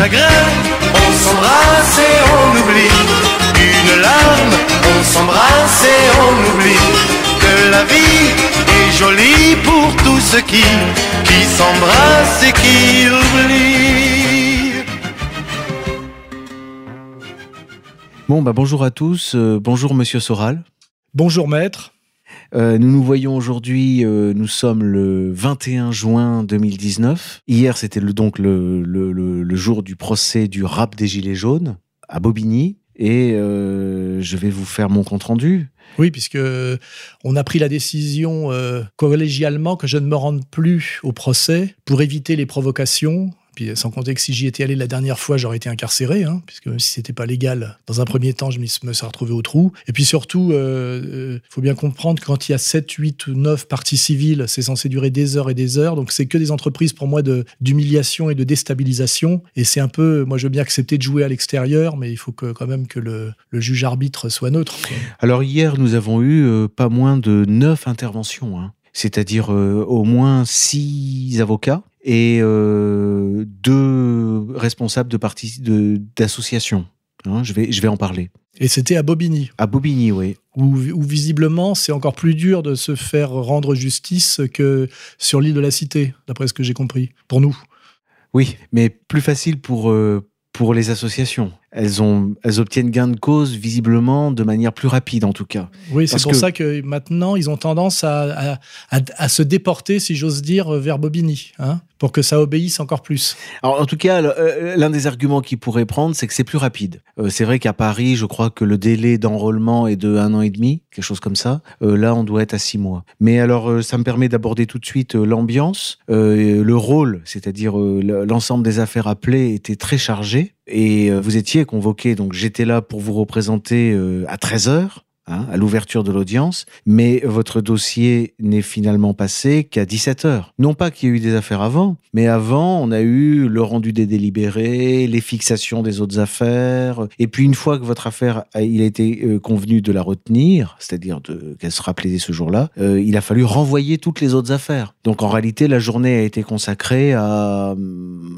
chagrin, on s'embrasse et on oublie. Une larme, on s'embrasse et on oublie. Que la vie est jolie pour tous ceux qui, qui s'embrassent et qui oublient. Bon, bah bonjour à tous. Euh, bonjour, monsieur Soral. Bonjour, maître. Euh, nous nous voyons aujourd'hui, euh, nous sommes le 21 juin 2019. Hier, c'était le, donc le, jour du procès du rap des Gilets jaunes à Bobigny. Et euh, je vais vous faire mon compte-rendu. Oui, puisque on a pris la décision collégialement que je ne me rende plus au procès pour éviter les provocations. Puis sans compter que si j'y étais allé la dernière fois, j'aurais été incarcéré, hein, puisque même si c'était pas légal, dans un premier temps, je me serais retrouvé au trou. Et puis surtout, il euh, faut bien comprendre que quand il y a 7, 8 ou 9 parties civiles, c'est censé durer des heures et des heures. Donc c'est que des entreprises pour moi d'humiliation et de déstabilisation. Et c'est un peu, moi je veux bien accepter de jouer à l'extérieur, mais il faut que, quand même que le, juge arbitre soit neutre. Alors hier, nous avons eu euh, pas moins de neuf interventions, hein. c'est-à-dire euh, au moins six avocats et euh, deux responsables de partis de- d'associations. Hein, je, vais, je vais en parler. Et c'était à Bobigny, À Bobigny, oui. où, où visiblement c'est encore plus dur de se faire rendre justice que sur l'île de la Cité, d'après ce que j'ai compris, pour nous. Oui, mais plus facile pour, euh, pour les associations. Elles, ont, elles obtiennent gain de cause visiblement de manière plus rapide en tout cas. Oui, c'est pour que- ça que maintenant ils ont tendance à, à, à- à se déporter, si j'ose dire, vers Bobigny, hein, pour que ça obéisse encore plus. Alors, en tout cas, euh, l'un des arguments qu'ils pourraient prendre, c'est que c'est plus rapide. Euh, c'est vrai qu'à Paris, je crois que le délai d'enrôlement est de un an et demi, quelque chose comme ça. Euh, là, on doit être à six mois. Mais alors, euh, ça me permet d'aborder tout de suite l'ambiance, le rôle, c'est-à-dire le- l'ensemble des affaires appelées était très chargé. Et euh, vous étiez convoqué, donc j'étais là pour vous représenter euh, à 13 heures. Hein, à l'ouverture de l'audience, mais votre dossier n'est finalement passé qu'à 17 heures. Non pas qu'il y ait eu des affaires avant, mais avant, on a eu le rendu des délibérés, les fixations des autres affaires, et puis une fois que votre affaire, a, il a été euh, convenu de la retenir, c'est-à-dire qu'elle sera plaidée ce jour-là, euh, il a fallu renvoyer toutes les autres affaires. Donc en réalité, la journée a été consacrée à,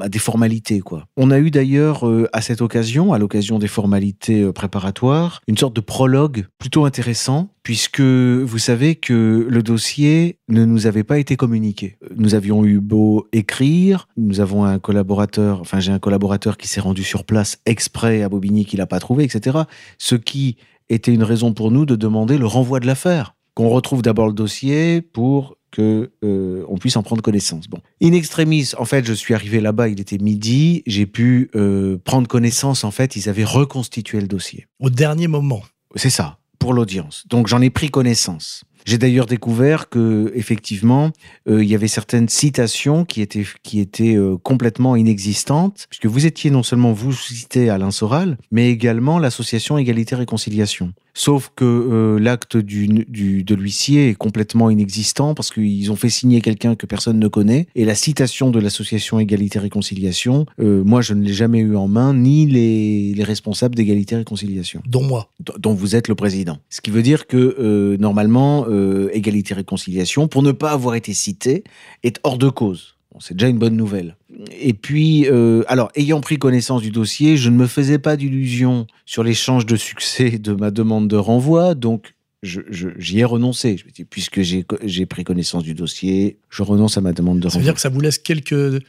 des formalités. On a eu d'ailleurs euh, à cette occasion, à l'occasion des formalités préparatoires, une sorte de prologue plutôt intéressant, puisque vous savez que le dossier ne nous avait pas été communiqué. Nous avions eu beau écrire, nous avons un collaborateur, enfin j'ai un collaborateur qui s'est rendu sur place exprès à Bobigny qu'il n'a pas trouvé, etc. Ce qui était une raison pour nous de demander le renvoi de l'affaire, qu'on retrouve d'abord le dossier pour que euh, on puisse en prendre connaissance. Bon, in extremis, en fait, je suis arrivé là-bas, il était midi, j'ai pu euh, prendre connaissance. En fait, ils avaient reconstitué le dossier. Au dernier moment. C'est ça, pour l'audience. Donc j'en ai pris connaissance. J'ai d'ailleurs découvert que effectivement, euh, il y avait certaines citations qui étaient qui étaient euh, complètement inexistantes, puisque vous étiez non seulement vous cité Alain Soral, mais également l'association Égalité Réconciliation. Sauf que euh, l'acte du, du, de l'huissier est complètement inexistant parce qu'ils ont fait signer quelqu'un que personne ne connaît. Et la citation de l'association Égalité Réconciliation, euh, moi je ne l'ai jamais eu en main, ni les, les responsables d'Égalité Réconciliation dont moi. d- dont vous êtes le président. Ce qui veut dire que euh, normalement, euh, égalité réconciliation, pour ne pas avoir été cité, est hors de cause. Bon, c'est déjà une bonne nouvelle. Et puis, euh, alors, ayant pris connaissance du dossier, je ne me faisais pas d'illusions sur l'échange de succès de ma demande de renvoi, donc j'y ai renoncé. Je me dis, puisque j'ai pris connaissance du dossier, je renonce à ma demande de Ça veut renvoi. dire que ça vous laisse quelques,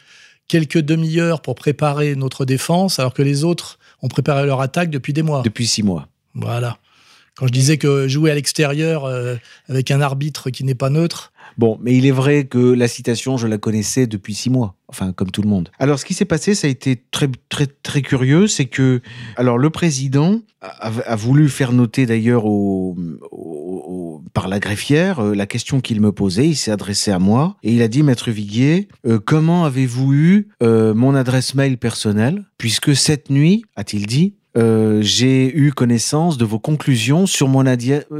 quelques demi-heures pour préparer notre défense, alors que les autres ont préparé leur attaque depuis des mois. Depuis six mois. Voilà. Quand je disais que jouer à l'extérieur euh, avec un arbitre qui n'est pas neutre, Bon, mais il est vrai que la citation, je la connaissais depuis six mois. Enfin, comme tout le monde. Alors, ce qui s'est passé, ça a été très, très, très curieux. C'est que, alors, le président a, a voulu faire noter d'ailleurs au, au- au- par la greffière euh, la question qu'il me posait. Il s'est adressé à moi et il a dit, Maître Viguier, euh, comment avez-vous eu euh, mon adresse mail personnelle Puisque cette nuit, a-t-il dit, euh, j'ai eu connaissance de vos conclusions sur mon,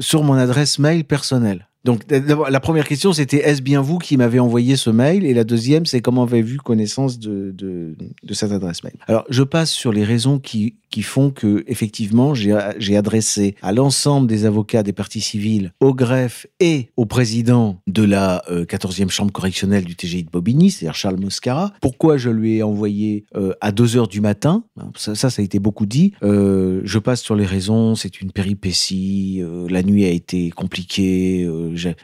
sur mon adresse mail personnelle. Donc, la première question, c'était est-ce bien vous qui m'avez envoyé ce mail? Et la deuxième, c'est comment avez-vous connaissance de, de, de cette adresse mail? Alors, je passe sur les raisons qui, qui font que, effectivement, j'ai adressé à l'ensemble des avocats des parties civiles, au greffe et au président de la 14e chambre correctionnelle du TGI de Bobigny, c'est-à-dire Charles Moscara. Pourquoi je lui ai envoyé à 2 heures du matin ça, ça, a été beaucoup dit. je passe sur les raisons, c'est une péripétie, la nuit a été compliquée,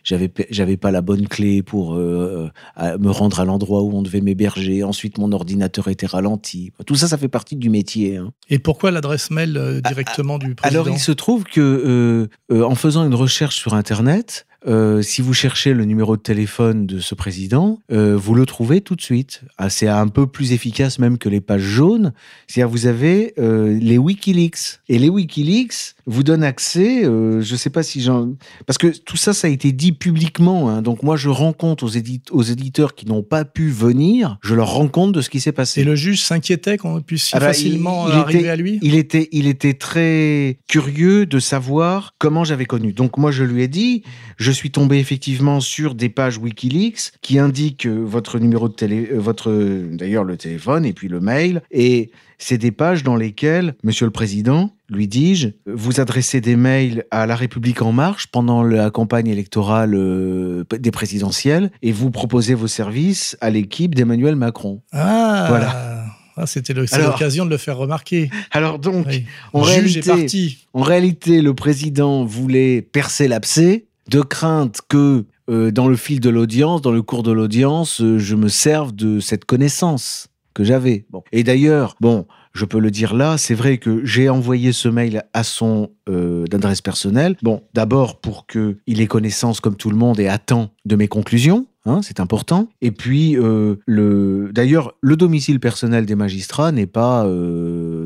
j'avais j'avais pas la bonne clé pour me rendre à l'endroit où on devait m'héberger. Ensuite, mon ordinateur était ralenti. Tout ça, ça fait partie du métier. Hein. Et pourquoi l'adresse mail euh, directement du président Alors, il se trouve que euh, euh, en faisant une recherche sur Internet, euh, si vous cherchez le numéro de téléphone de ce président, euh, vous le trouvez tout de suite. Ah, c'est un peu plus efficace même que les pages jaunes. C'est-à-dire vous avez euh, les WikiLeaks. Et les WikiLeaks vous donnent accès, je ne sais pas si j'en... Parce que tout ça, ça a été dit publiquement. Hein. Donc moi, je rends compte aux, aux éditeurs qui n'ont pas pu venir, je leur rends compte de ce qui s'est passé. Et le juge s'inquiétait qu'on puisse si ah bah, facilement arriver à lui? il était, il était très curieux de savoir comment j'avais connu. Donc moi, je lui ai dit, je suis tombé effectivement sur des pages Wikileaks qui indiquent euh, votre numéro de télé, euh, votre d'ailleurs le téléphone et puis le mail. Et c'est des pages dans lesquelles, Monsieur le Président, lui dis-je, vous adressez des mails à La République en marche pendant la campagne électorale euh, des présidentielles et vous proposez vos services à l'équipe d'Emmanuel Macron. Ah voilà. Ah, c'était l'occasion de le faire remarquer. Alors donc, en, réalité, en réalité, le président voulait percer l'abcès de crainte que euh, dans le fil de l'audience, dans le cours de l'audience, euh, je me serve de cette connaissance que j'avais. Et d'ailleurs, bon, je peux le dire là, c'est vrai que j'ai envoyé ce mail à son euh, adresse personnelle. Bon, d'abord pour qu'il ait connaissance comme tout le monde et attend de mes conclusions. Hein, c'est important. Et puis, le, d'ailleurs, le domicile personnel des magistrats n'est pas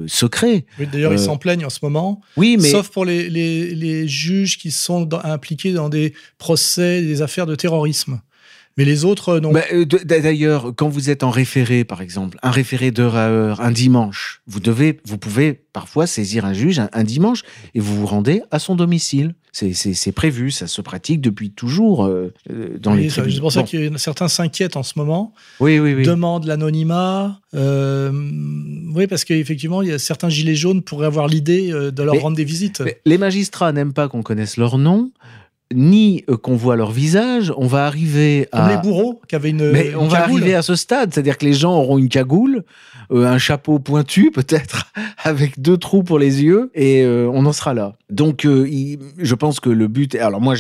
secret. d'ailleurs, ils s'en plaignent en ce moment. Oui, mais sauf pour les, les, juges qui sont impliqués dans des procès, des affaires de terrorisme. Mais les autres, non. Bah, euh, d'ailleurs, quand vous êtes en référé, par exemple, un référé d'heure à heure, un dimanche, vous devez, vous pouvez parfois saisir un juge un, dimanche et vous vous rendez à son domicile. C'est prévu, ça se pratique depuis toujours euh, euh, dans les. C'est pour ça que certains s'inquiètent en ce moment. Oui, oui, oui. Demandent l'anonymat. oui, parce qu'effectivement, il y a certains gilets jaunes pourraient avoir l'idée de leur rendre des visites. les magistrats n'aiment pas qu'on connaisse leur nom ni euh, qu'on voit leur visage, on va arriver à... Comme les bourreaux qui avaient une Mais on va arriver à ce stade, c'est-à-dire que les gens auront une cagoule, euh, un chapeau pointu peut-être, avec deux trous pour les yeux, et euh, on en sera là. Donc je pense que le but... Alors moi,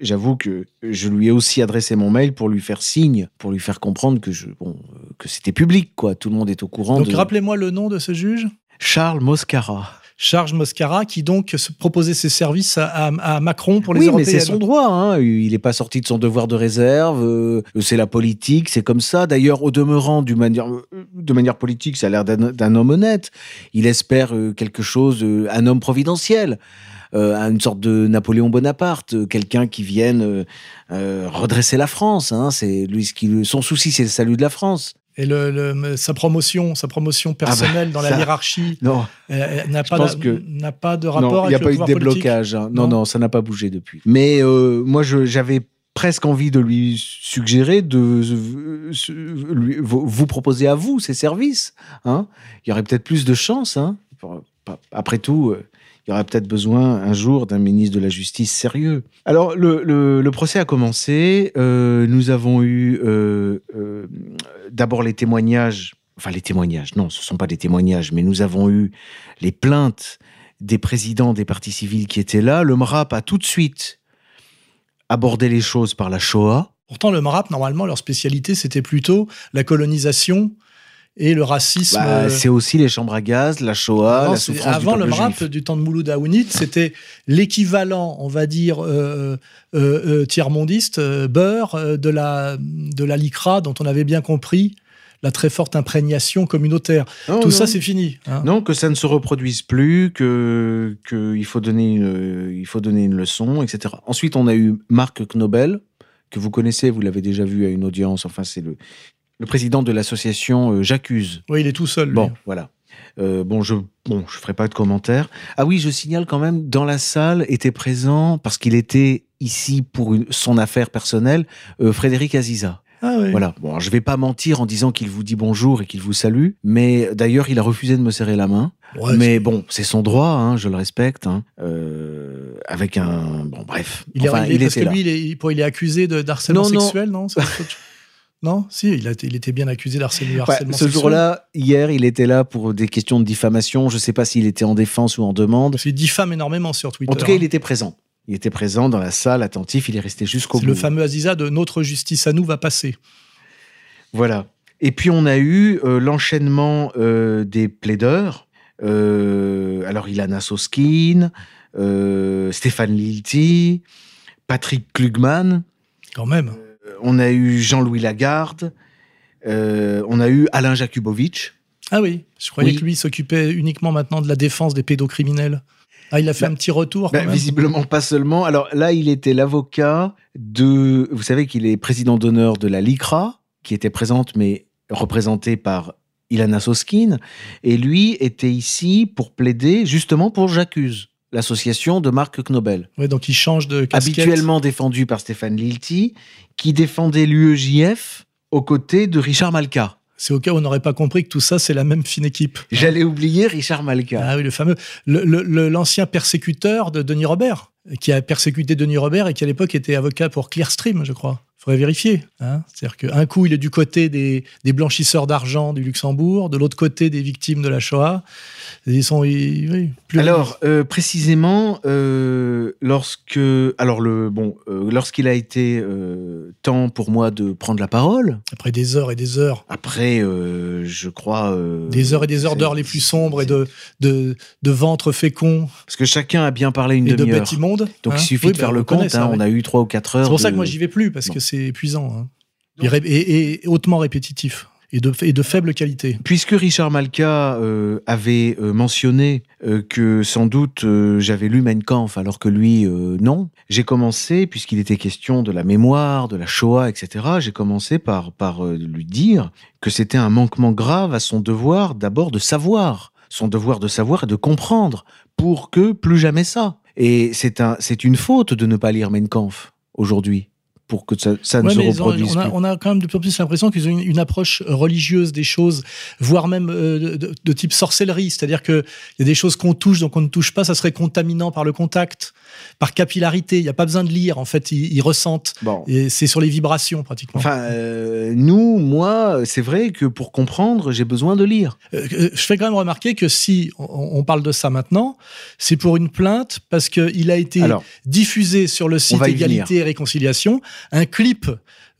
j'avoue que je lui ai aussi adressé mon mail pour lui faire signe, pour lui faire comprendre que, je, bon, que c'était public, quoi. Tout le monde est au courant. Donc rappelez-moi le nom de ce juge Charles Moscara. Charles Moscara, qui donc proposait ses services à, Macron pour les oui, mais c'est son droit. Hein. Il n'est pas sorti de son devoir de réserve. Euh, c'est la politique, c'est comme ça. D'ailleurs, au demeurant, du manière, de manière politique, ça a l'air d'un homme honnête. Il espère euh, quelque chose, euh, un homme providentiel. une sorte de Napoléon Bonaparte, quelqu'un qui vienne redresser la France. Hein. C'est lui, qui, son souci, c'est le salut de la France. Et le, sa promotion, sa promotion ah bah, personnelle dans la hiérarchie euh, euh, n'a pas, pas de rapport avec le pouvoir Il n'y a pas eu de déblocage. Hein. Non, non, ça n'a pas bougé depuis. Mais euh, moi, j'avais presque envie de lui suggérer de vous proposer à vous ces services. Hein. Il y aurait peut-être plus de chance. Hein. Après tout, il y aurait peut-être besoin un jour d'un ministre de la Justice sérieux. Alors, le, procès a commencé. Euh, nous avons eu euh, euh, d'abord les témoignages, enfin les témoignages, non, ce ne sont pas des témoignages, mais nous avons eu les plaintes des présidents des partis civils qui étaient là. Le MRAP a tout de suite abordé les choses par la Shoah. Pourtant, le MRAP, normalement, leur spécialité, c'était plutôt la colonisation et le racisme. Bah, euh, c'est aussi les chambres à gaz, la Shoah, la souffrance Avant le MRAP du temps de Mouloud Aounid, c'était l'équivalent, on va dire, euh, euh, tiers-mondiste, beurre, de la, de la LICRA, dont on avait bien compris la très forte imprégnation communautaire. Tout ça, c'est fini. Hein. Non, que ça ne se reproduise plus, que qu'il faut donner une, il faut donner une leçon, etc. Ensuite, on a eu Marc Knobel, que vous connaissez, vous l'avez déjà vu à une audience. Enfin, c'est le, le président de l'association euh, J'accuse. Oui, il est tout seul. Lui. Bon, voilà. Euh, bon, je bon, je ferai pas de commentaires. Ah oui, je signale quand même, dans la salle était présent parce qu'il était ici pour une- son affaire personnelle euh, Frédéric Aziza. Ah oui. Voilà. Bon, alors, je vais pas mentir en disant qu'il vous dit bonjour et qu'il vous salue, mais d'ailleurs, il a refusé de me serrer la main. Ouais, mais bon, c'est son droit, hein, je le respecte. hein. Euh, avec un. Bon, bref. Il est, il parce était que là. lui, il est, il- il est accusé de d'harcèlement Non, non. sexuel, non chose Non, si, il, a il était bien accusé d'harcèlement Ouais, ce jour-là, hier, il était là pour des questions de diffamation. Je sais pas s'il était en défense ou en demande. Qu'il diffame énormément sur Twitter. En tout cas, il hein. était présent. Il était présent dans la salle, attentif. Il est resté jusqu'au bout. le fameux Aziza de notre justice à nous va passer. Voilà. Et puis on a eu euh, l'enchaînement euh, des plaideurs. Euh, alors Ilana Soskin, euh, Stéphane Lilti, Patrick Klugman. Quand même. Euh, On a eu Jean-Louis Lagarde. euh, on a eu Alain Jakubowicz. Ah oui, je croyais Oui. que lui s'occupait uniquement maintenant de la défense des pédocriminels. Ah, il a fait Bah, un petit retour Ben, quand même. visiblement pas seulement. Alors là, il était l'avocat de. Vous savez qu'il est président d'honneur de la LICRA, qui était présente mais représentée par Ilana Soskin. Et lui était ici pour plaider justement pour J'accuse, l'association de Marc Knobel, Ouais, donc il change de casquette. habituellement défendue par Stéphane Lilti, qui défendait l'UEJF aux côtés de Richard Malka. C'est au cas où on n'aurait pas compris que tout ça, c'est la même fine équipe. J'allais oublier Richard Malka. Ah oui, le fameux, l'ancien persécuteur de Denis Robert, qui a persécuté Denis Robert et qui à l'époque était avocat pour Clearstream, je crois. Faudrait vérifier. Hein C'est-à-dire qu'un coup, il est du côté des, des blanchisseurs d'argent du Luxembourg, de l'autre côté des victimes de la Shoah. Ils sont, ils- oui, plus- Alors euh, précisément, euh, lorsque, alors le bon, euh, lorsqu'il a été temps pour moi de prendre la parole, après des heures et des heures, après, je crois, des heures et des heures d'heures les plus sombres et de, de, de ventres féconds parce que chacun a bien parlé une de demi-heure. immondes. Donc hein. il suffit Oui, de ben, faire le compte. ça, hein. On a eu trois ou quatre heures. C'est pour ça de- que moi j'y vais plus parce Bon. que c'est épuisant hein. et, ré- et- et hautement répétitif et de, et de faible qualité. Puisque Richard Malka euh, avait euh, mentionné euh, que sans doute euh, j'avais lu Mein Kampf alors que lui euh, non, j'ai commencé, puisqu'il était question de la mémoire, de la Shoah, etc., j'ai commencé par, par euh, lui dire que c'était un manquement grave à son devoir d'abord de savoir, son devoir de savoir et de comprendre, pour que plus jamais ça. Et c'est un, c'est une faute de ne pas lire Mein Kampf aujourd'hui, pour que ça, ça ne Ouais, se reproduise on, a, plus. on a quand même de plus en plus l'impression qu'ils ont une, une approche religieuse des choses, voire même euh, de, de type sorcellerie. C'est-à-dire qu'il y a des choses qu'on touche, donc on ne touche pas, ça serait contaminant par le contact, par capillarité. Il n'y a pas besoin de lire, en fait, ils, ils ressentent. Bon. Et c'est sur les vibrations, pratiquement. Enfin, euh, nous, moi, c'est vrai que pour comprendre, j'ai besoin de lire. Euh, euh, je fais quand même remarquer que si on, on parle de ça maintenant, c'est pour une plainte parce qu'il a été Alors, diffusé sur le site Égalité et Réconciliation un clip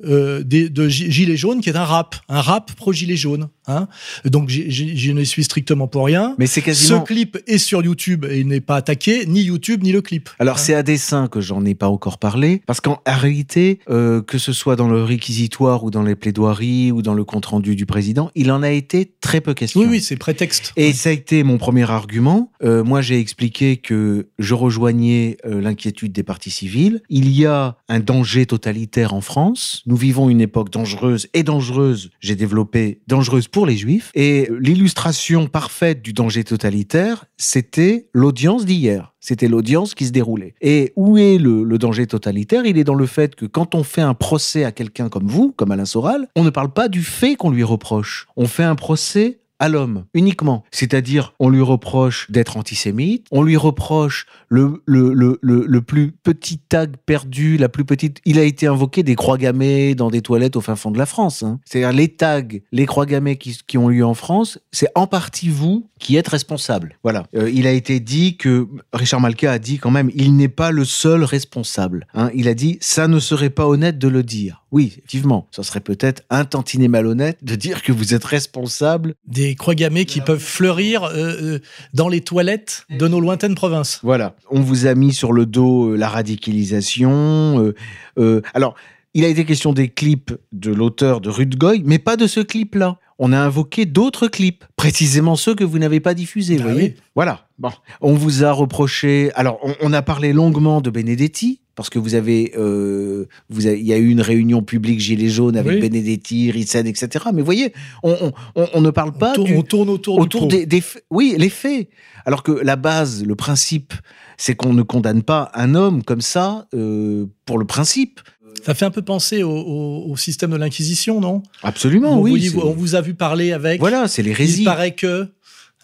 euh, des- de Gi- Gilets jaunes qui est un rap, un rap pro Gilets jaunes. Hein Donc je ne suis strictement pour rien. mais c'est quasiment. Ce clip est sur YouTube et il n'est pas attaqué, ni YouTube ni le clip. Alors Hein c'est à dessein que j'en ai pas encore parlé, parce qu'en réalité, euh, que ce soit dans le réquisitoire ou dans les plaidoiries ou dans le compte rendu du président, il en a été très peu question. oui, oui, c'est prétexte. Et ça a été mon premier argument. Euh, moi, j'ai expliqué que je rejoignais l'inquiétude des partis civils. Il y a un danger totalitaire en France. Nous vivons une époque dangereuse et dangereuse. J'ai développé dangereuse pour les juifs. Et l'illustration parfaite du danger totalitaire, c'était l'audience d'hier. C'était l'audience qui se déroulait. Et où est le, danger totalitaire? Il est dans le fait que quand on fait un procès à quelqu'un comme vous, comme Alain Soral, on ne parle pas du fait qu'on lui reproche. On fait un procès à l'homme uniquement. C'est-à-dire, on lui reproche d'être antisémite, on lui reproche le, le, le, le, plus petit tag perdu, la plus petite. Il a été invoqué des croix gammées dans des toilettes au fin fond de la France. hein. C'est-à-dire, les tags, les croix gammées qui, qui ont lieu en France, c'est en partie vous qui êtes responsable. Voilà. Euh, il a été dit que, Richard Malka a dit quand même, il n'est pas le seul responsable. hein. Il a dit, ça ne serait pas honnête de le dire. Oui, effectivement, ça serait peut-être un tantinet malhonnête de dire que vous êtes responsable Des croix gammées qui peuvent fleurir euh, euh, dans les toilettes de nos lointaines provinces. Voilà, on vous a mis sur le dos euh, la radicalisation. euh, euh, alors, il a été question des clips de l'auteur de Rude Goy, mais pas de ce clip-là. On a invoqué d'autres clips, précisément ceux que vous n'avez pas diffusés. Ah vous voyez oui. Voilà. Bon, on vous a reproché. Alors, on, on a parlé longuement de Benedetti parce que vous avez, euh, vous avez- il y a eu une réunion publique Gilets jaunes avec Oui. Benedetti, Ritsen, etc. Mais vous voyez, on, on- on- on ne parle pas tourne, du- on tourne autour, autour du pot. des, des faits. Oui, les faits. Alors que la base, le principe, c'est qu'on ne condamne pas un homme comme ça euh, pour le principe. Ça fait un peu penser au, au- au système de l'Inquisition, non? Absolument, on, oui. vous on vous a vu parler avec. Voilà, c'est Il l'hérésie. paraît que.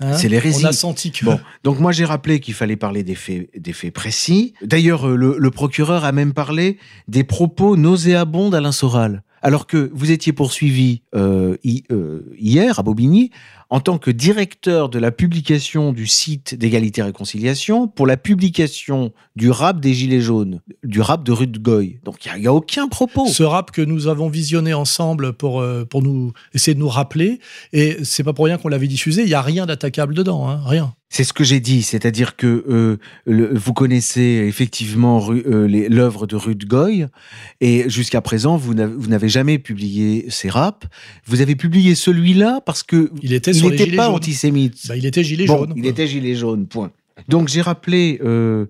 hein, C'est l'hérésie. On a senti que. Bon, donc moi j'ai rappelé qu'il fallait parler des faits, des faits précis. D'ailleurs, euh, le, le procureur a même parlé des propos nauséabonds d'Alain Soral. Alors que vous étiez poursuivi euh, hi- euh, hier à Bobigny en tant que directeur de la publication du site d'égalité et réconciliation pour la publication du rap des Gilets jaunes, du rap de Rude Goy. Donc il n'y a, aucun propos. Ce rap que nous avons visionné ensemble pour, euh, pour nous essayer de nous rappeler, et c'est pas pour rien qu'on l'avait diffusé, il y a rien d'attaquable dedans, hein, rien. C'est ce que j'ai dit, c'est-à-dire que euh, le- vous connaissez effectivement euh, l'œuvre de Rude Goy, et jusqu'à présent, vous n'avez jamais publié ces raps. Vous avez publié celui-là parce que Il était n'était pas jaunes. antisémite. Bah, il était gilet Bon, jaune. il quoi. était gilet jaune, point. Donc j'ai rappelé, euh,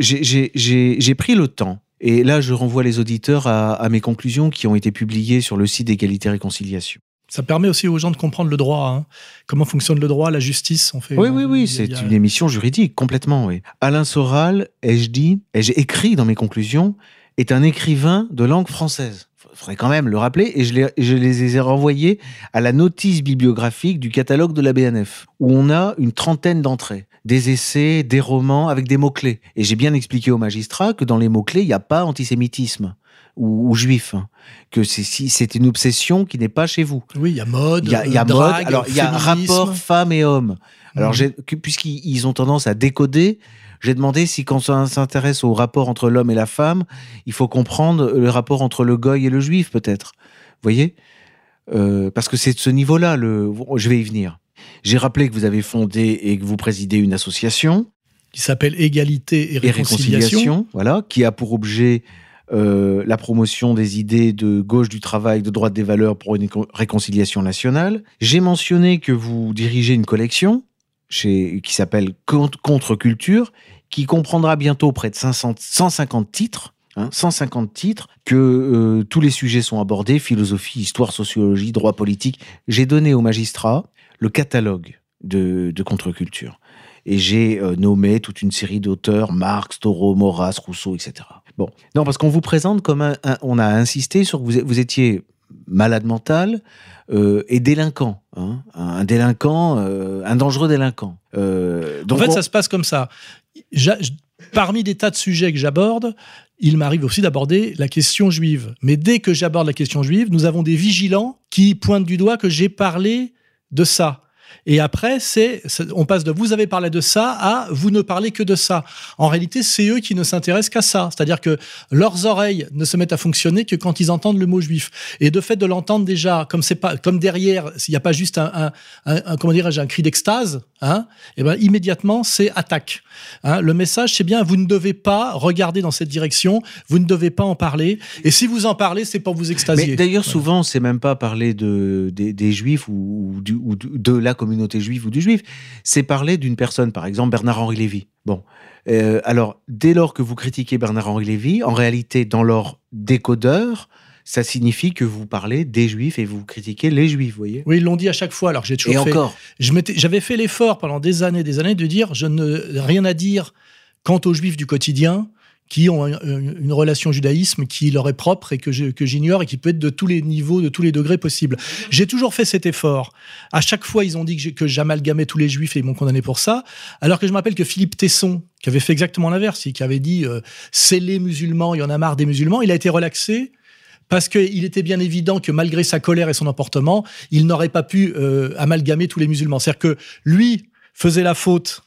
j'ai pris le temps. Et là, je renvoie les auditeurs à, à mes conclusions qui ont été publiées sur le site d'égalité et réconciliation. Ça permet aussi aux gens de comprendre le droit. hein. Comment fonctionne le droit, la justice. On fait, Oui, oui, oui, c'est a- une émission juridique, complètement, oui. Alain Soral, ai-je dit, ai-je écrit dans mes conclusions, est un écrivain de langue française. Il faudrait quand même le rappeler, et je les, je les ai renvoyés à la notice bibliographique du catalogue de la BNF, où on a une trentaine d'entrées, des essais, des romans, avec des mots-clés. Et j'ai bien expliqué au magistrat que dans les mots-clés, il n'y a pas antisémitisme ou, ou juif, hein. que c'est une obsession qui n'est pas chez vous. Oui, il y a mode, Il y a, y a euh, mode, alors il y a rapport femmes et hommes. Alors, que- puisqu'ils ils ont tendance à décoder, j'ai demandé si quand on s'intéresse au rapport entre l'homme et la femme, il faut comprendre le rapport entre le goy et le juif, peut-être. Vous voyez? Euh, Parce que c'est de ce niveau-là, le... je vais y venir. J'ai rappelé que vous avez fondé et que vous présidez une association, qui s'appelle Égalité et et Réconciliation. réconciliation, voilà, qui a pour objet euh, la promotion des idées de gauche du travail, de droite des valeurs pour une réco- réconciliation nationale. J'ai mentionné que vous dirigez une collection qui s'appelle Contre- Contre-Culture, qui comprendra bientôt près de 500 150 titres. hein, 150 titres, que euh, tous les sujets sont abordés, philosophie, histoire, sociologie, droit politique. J'ai donné aux magistrats le catalogue de, de contre-culture. Et j'ai euh, nommé toute une série d'auteurs, Marx, Thoreau, Maurras, Rousseau, etc. Bon, non, parce qu'on vous présente comme un, un- on a insisté sur que vous, vous étiez malade mental euh, et délinquant, hein, un délinquant, euh, un dangereux délinquant. Euh, En fait, on- ça se passe comme ça. J- Parmi des tas de sujets que j'aborde, il m'arrive aussi d'aborder la question juive. Mais dès que j'aborde la question juive, nous avons des vigilants qui pointent du doigt que j'ai parlé de ça. Et après, c'est, on passe de vous avez parlé de ça à vous ne parlez que de ça. En réalité, c'est eux qui ne s'intéressent qu'à ça. C'est-à-dire que leurs oreilles ne se mettent à fonctionner que quand ils entendent le mot juif. Et de fait de l'entendre déjà, comme c'est pas, comme derrière, s'il n'y a pas juste un, un, un- un- comment dirais-je, un cri d'extase, hein, et ben immédiatement c'est attaque. Hein, le message, c'est bien, vous ne devez pas regarder dans cette direction, vous ne devez pas en parler. Et si vous en parlez, c'est pour vous extasier. Mais d'ailleurs, souvent, c'est même pas parler de, des, des juifs ou, ou de la communauté juive ou du juif. C'est parler d'une personne, par exemple Bernard-Henri Lévy. Bon. Euh, alors, dès lors que vous critiquez Bernard-Henri Lévy, en réalité, dans leur décodeur, ça signifie que vous parlez des juifs et vous critiquez les juifs, vous voyez? Oui, ils l'ont dit à chaque fois. Alors j'ai toujours Et fait. encore. J'avais fait l'effort pendant des années, des années, de dire je ne rien à dire quant aux juifs du quotidien qui ont un- une, relation judaïsme qui leur est propre et que j'ignore et qui peut être de tous les niveaux, de tous les degrés possibles. J'ai toujours fait cet effort. À chaque fois, ils ont dit que j'amalgamais tous les juifs et ils m'ont condamné pour ça. Alors que je me rappelle que Philippe Tesson, qui avait fait exactement l'inverse, qui avait dit euh, c'est les musulmans, il y en a marre des musulmans, il a été relaxé parce qu'il était bien évident que malgré sa colère et son emportement, il n'aurait pas pu euh, amalgamer tous les musulmans. C'est-à-dire que lui faisait la faute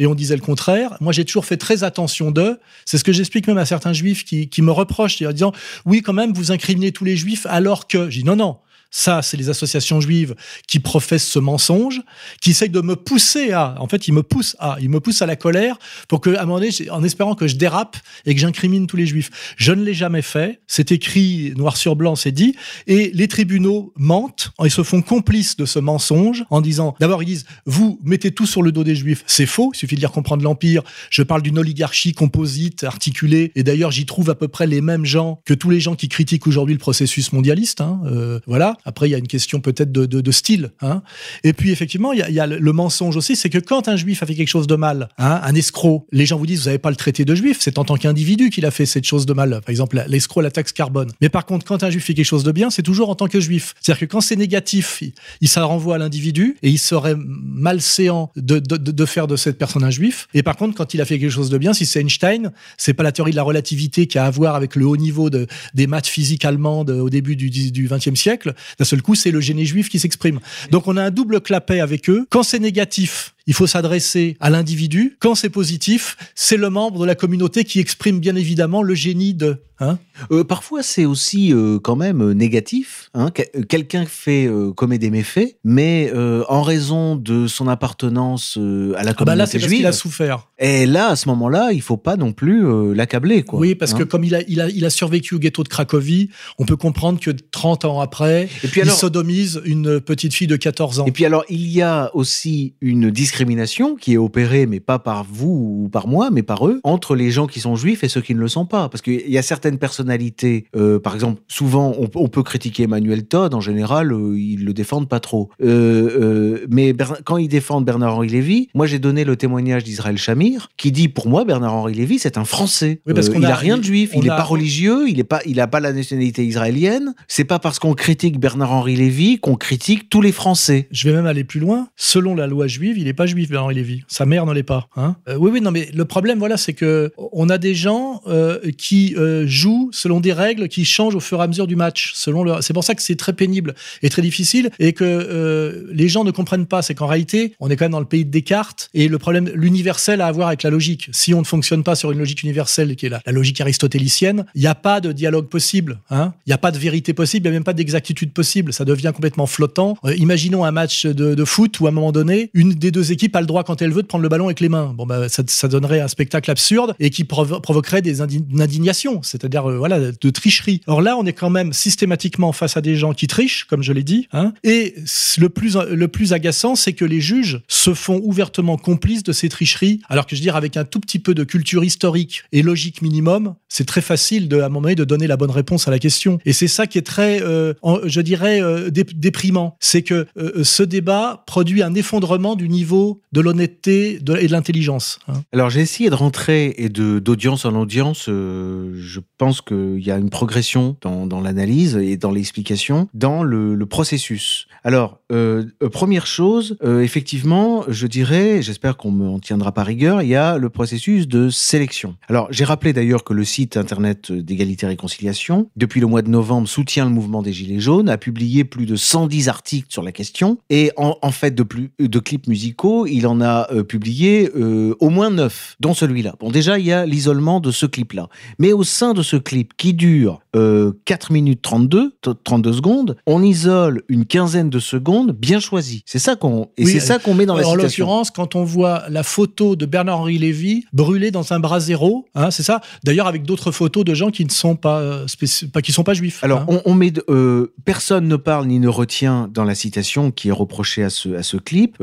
et on disait le contraire. Moi, j'ai toujours fait très attention d'eux. C'est ce que j'explique même à certains juifs qui, qui me reprochent en disant oui, quand même, vous incriminez tous les juifs alors que. Je dis non, non. Ça, c'est les associations juives qui professent ce mensonge, qui essayent de me pousser à. En fait, ils me poussent à. Ils me poussent à la colère pour que, à un moment donné, en espérant que je dérape et que j'incrimine tous les juifs. Je ne l'ai jamais fait. C'est écrit noir sur blanc, c'est dit. Et les tribunaux mentent. Ils se font complices de ce mensonge en disant, d'abord, ils disent, vous mettez tout sur le dos des juifs. C'est faux. Il suffit de lire comprendre l'Empire. Je parle d'une oligarchie composite, articulée. Et d'ailleurs, j'y trouve à peu près les mêmes gens que tous les gens qui critiquent aujourd'hui le processus mondialiste. Hein. Euh, voilà. Après, il y a une question peut-être de, style. Hein. Et puis, effectivement, il y a, il le mensonge aussi, c'est que quand un juif a fait quelque chose de mal, hein, un escroc, les gens vous disent, vous n'avez pas le traité de juif, c'est en tant qu'individu qu'il a fait cette chose de mal. Par exemple, l'escroc, la taxe carbone. Mais par contre, quand un juif fait quelque chose de bien, c'est toujours en tant que juif. C'est-à-dire que quand c'est négatif, il, ça renvoie à l'individu et il serait malséant de, de, faire de cette personne un juif. Et par contre, quand il a fait quelque chose de bien, si c'est Einstein, c'est pas la théorie de la relativité qui a à voir avec le haut niveau de, des maths physiques allemandes au début du, 20e siècle. D'un seul coup, c'est le génie juif qui s'exprime. Donc on a un double clapet avec eux. Quand c'est négatif, il faut s'adresser à l'individu. Quand c'est positif, c'est le membre de la communauté qui exprime bien évidemment le génie de. Hein euh, parfois, c'est aussi euh, quand même euh, négatif. Hein Quelqu'un fait euh, commet des méfaits, mais en raison de son appartenance à la communauté ah bah là, juive, il a souffert. Et là, à ce moment-là, il faut pas non plus l'accabler, quoi. Oui, parce hein que comme il a, il a, il a survécu au ghetto de Cracovie, on peut comprendre que 30 ans après, et puis alors, il sodomise une petite fille de 14 ans. Et puis alors, il y a aussi une discrimination qui est opérée, mais pas par vous ou par moi, mais par eux, entre les gens qui sont juifs et ceux qui ne le sont pas. Parce qu'il y a certaines personnalités, euh, par exemple, souvent, on, on, peut critiquer Emmanuel Todd, en général, euh, ils le défendent pas trop. Euh, mais quand ils défendent Bernard-Henri Lévy, moi j'ai donné le témoignage d'Israël Chamir, qui dit pour moi, Bernard-Henri Lévy, c'est un Français. Oui, parce il a, a, rien de juif, il n'est a... pas religieux, il n'a pas, il a pas la nationalité israélienne. C'est pas parce qu'on critique Bernard-Henri Lévy qu'on critique tous les Français. Je vais même aller plus loin. Selon la loi juive, il n'est pas juif, Bernard-Henri Lévy. Sa mère n'en est pas. Hein euh, oui, oui, non, mais le problème, voilà, c'est que on a des gens euh, qui euh, jouent selon des règles qui changent au fur et à mesure du match. C'est pour ça que c'est très pénible et très difficile et que les gens ne comprennent pas. C'est qu'en réalité, on est quand même dans le pays de Descartes et le problème, l'universel a à voir avec la logique. Si on ne fonctionne pas sur une logique universelle qui est la, la logique aristotélicienne, il n'y a pas de dialogue possible. Il hein n'y a pas de vérité possible, il n'y a même pas d'exactitude possible. Ça devient complètement flottant. Imaginons un match de, de, foot où à un moment donné, une des deux équipes a le droit quand elle veut de prendre le ballon avec les mains. Bon, bah, ça, donnerait un spectacle absurde et qui provo provoquerait des indi une indignation, c'est-à-dire euh, voilà, de tricherie. Or là, on est quand même systématiquement face à des gens qui trichent, comme je l'ai dit. Hein, et le plus, le plus agaçant, c'est que les juges se font ouvertement complices de ces tricheries, alors que je veux avec un tout petit peu de culture historique et logique minimum, c'est très facile à un moment donné de donner la bonne réponse à la question. Et c'est ça qui est très, euh, je dirais, euh, déprimant. C'est que ce débat produit un effondrement du niveau de l'honnêteté et de l'intelligence. Hein. Alors j'ai essayé de rentrer et d'audience en audience. Euh, je pense qu'il y a une progression dans, l'analyse et dans l'explication, dans le, processus. Alors, euh, première chose, euh, effectivement, je dirais, j'espère qu'on me en tiendra par rigueur, il y a le processus de sélection. Alors, j'ai rappelé d'ailleurs que le site internet d'égalité et réconciliation, depuis le mois de novembre, soutient le mouvement des Gilets jaunes, a publié plus de 110 articles sur la question, et en, en fait de, plus, de clips musicaux, il en a euh, publié euh, au moins 9, dont celui-là. Bon, déjà, il y a l'isolement de ce clip-là. Mais au sein de ce clip, qui dure euh, 4 minutes 32, 32 secondes, on isole une quinzaine de secondes bien choisies. C'est ça qu'on et oui, c'est ça qu'on met dans la en citation. l'occurrence, quand on voit la photo de Bernard-Henri Lévy brûlé dans un brasero, hein, c'est ça? D'ailleurs, avec d'autres photos de gens qui ne sont pas, pas qui sont pas juifs. Alors, hein. on, on, met euh, personne ne parle ni ne retient dans la citation qui est reprochée à ce à ce clip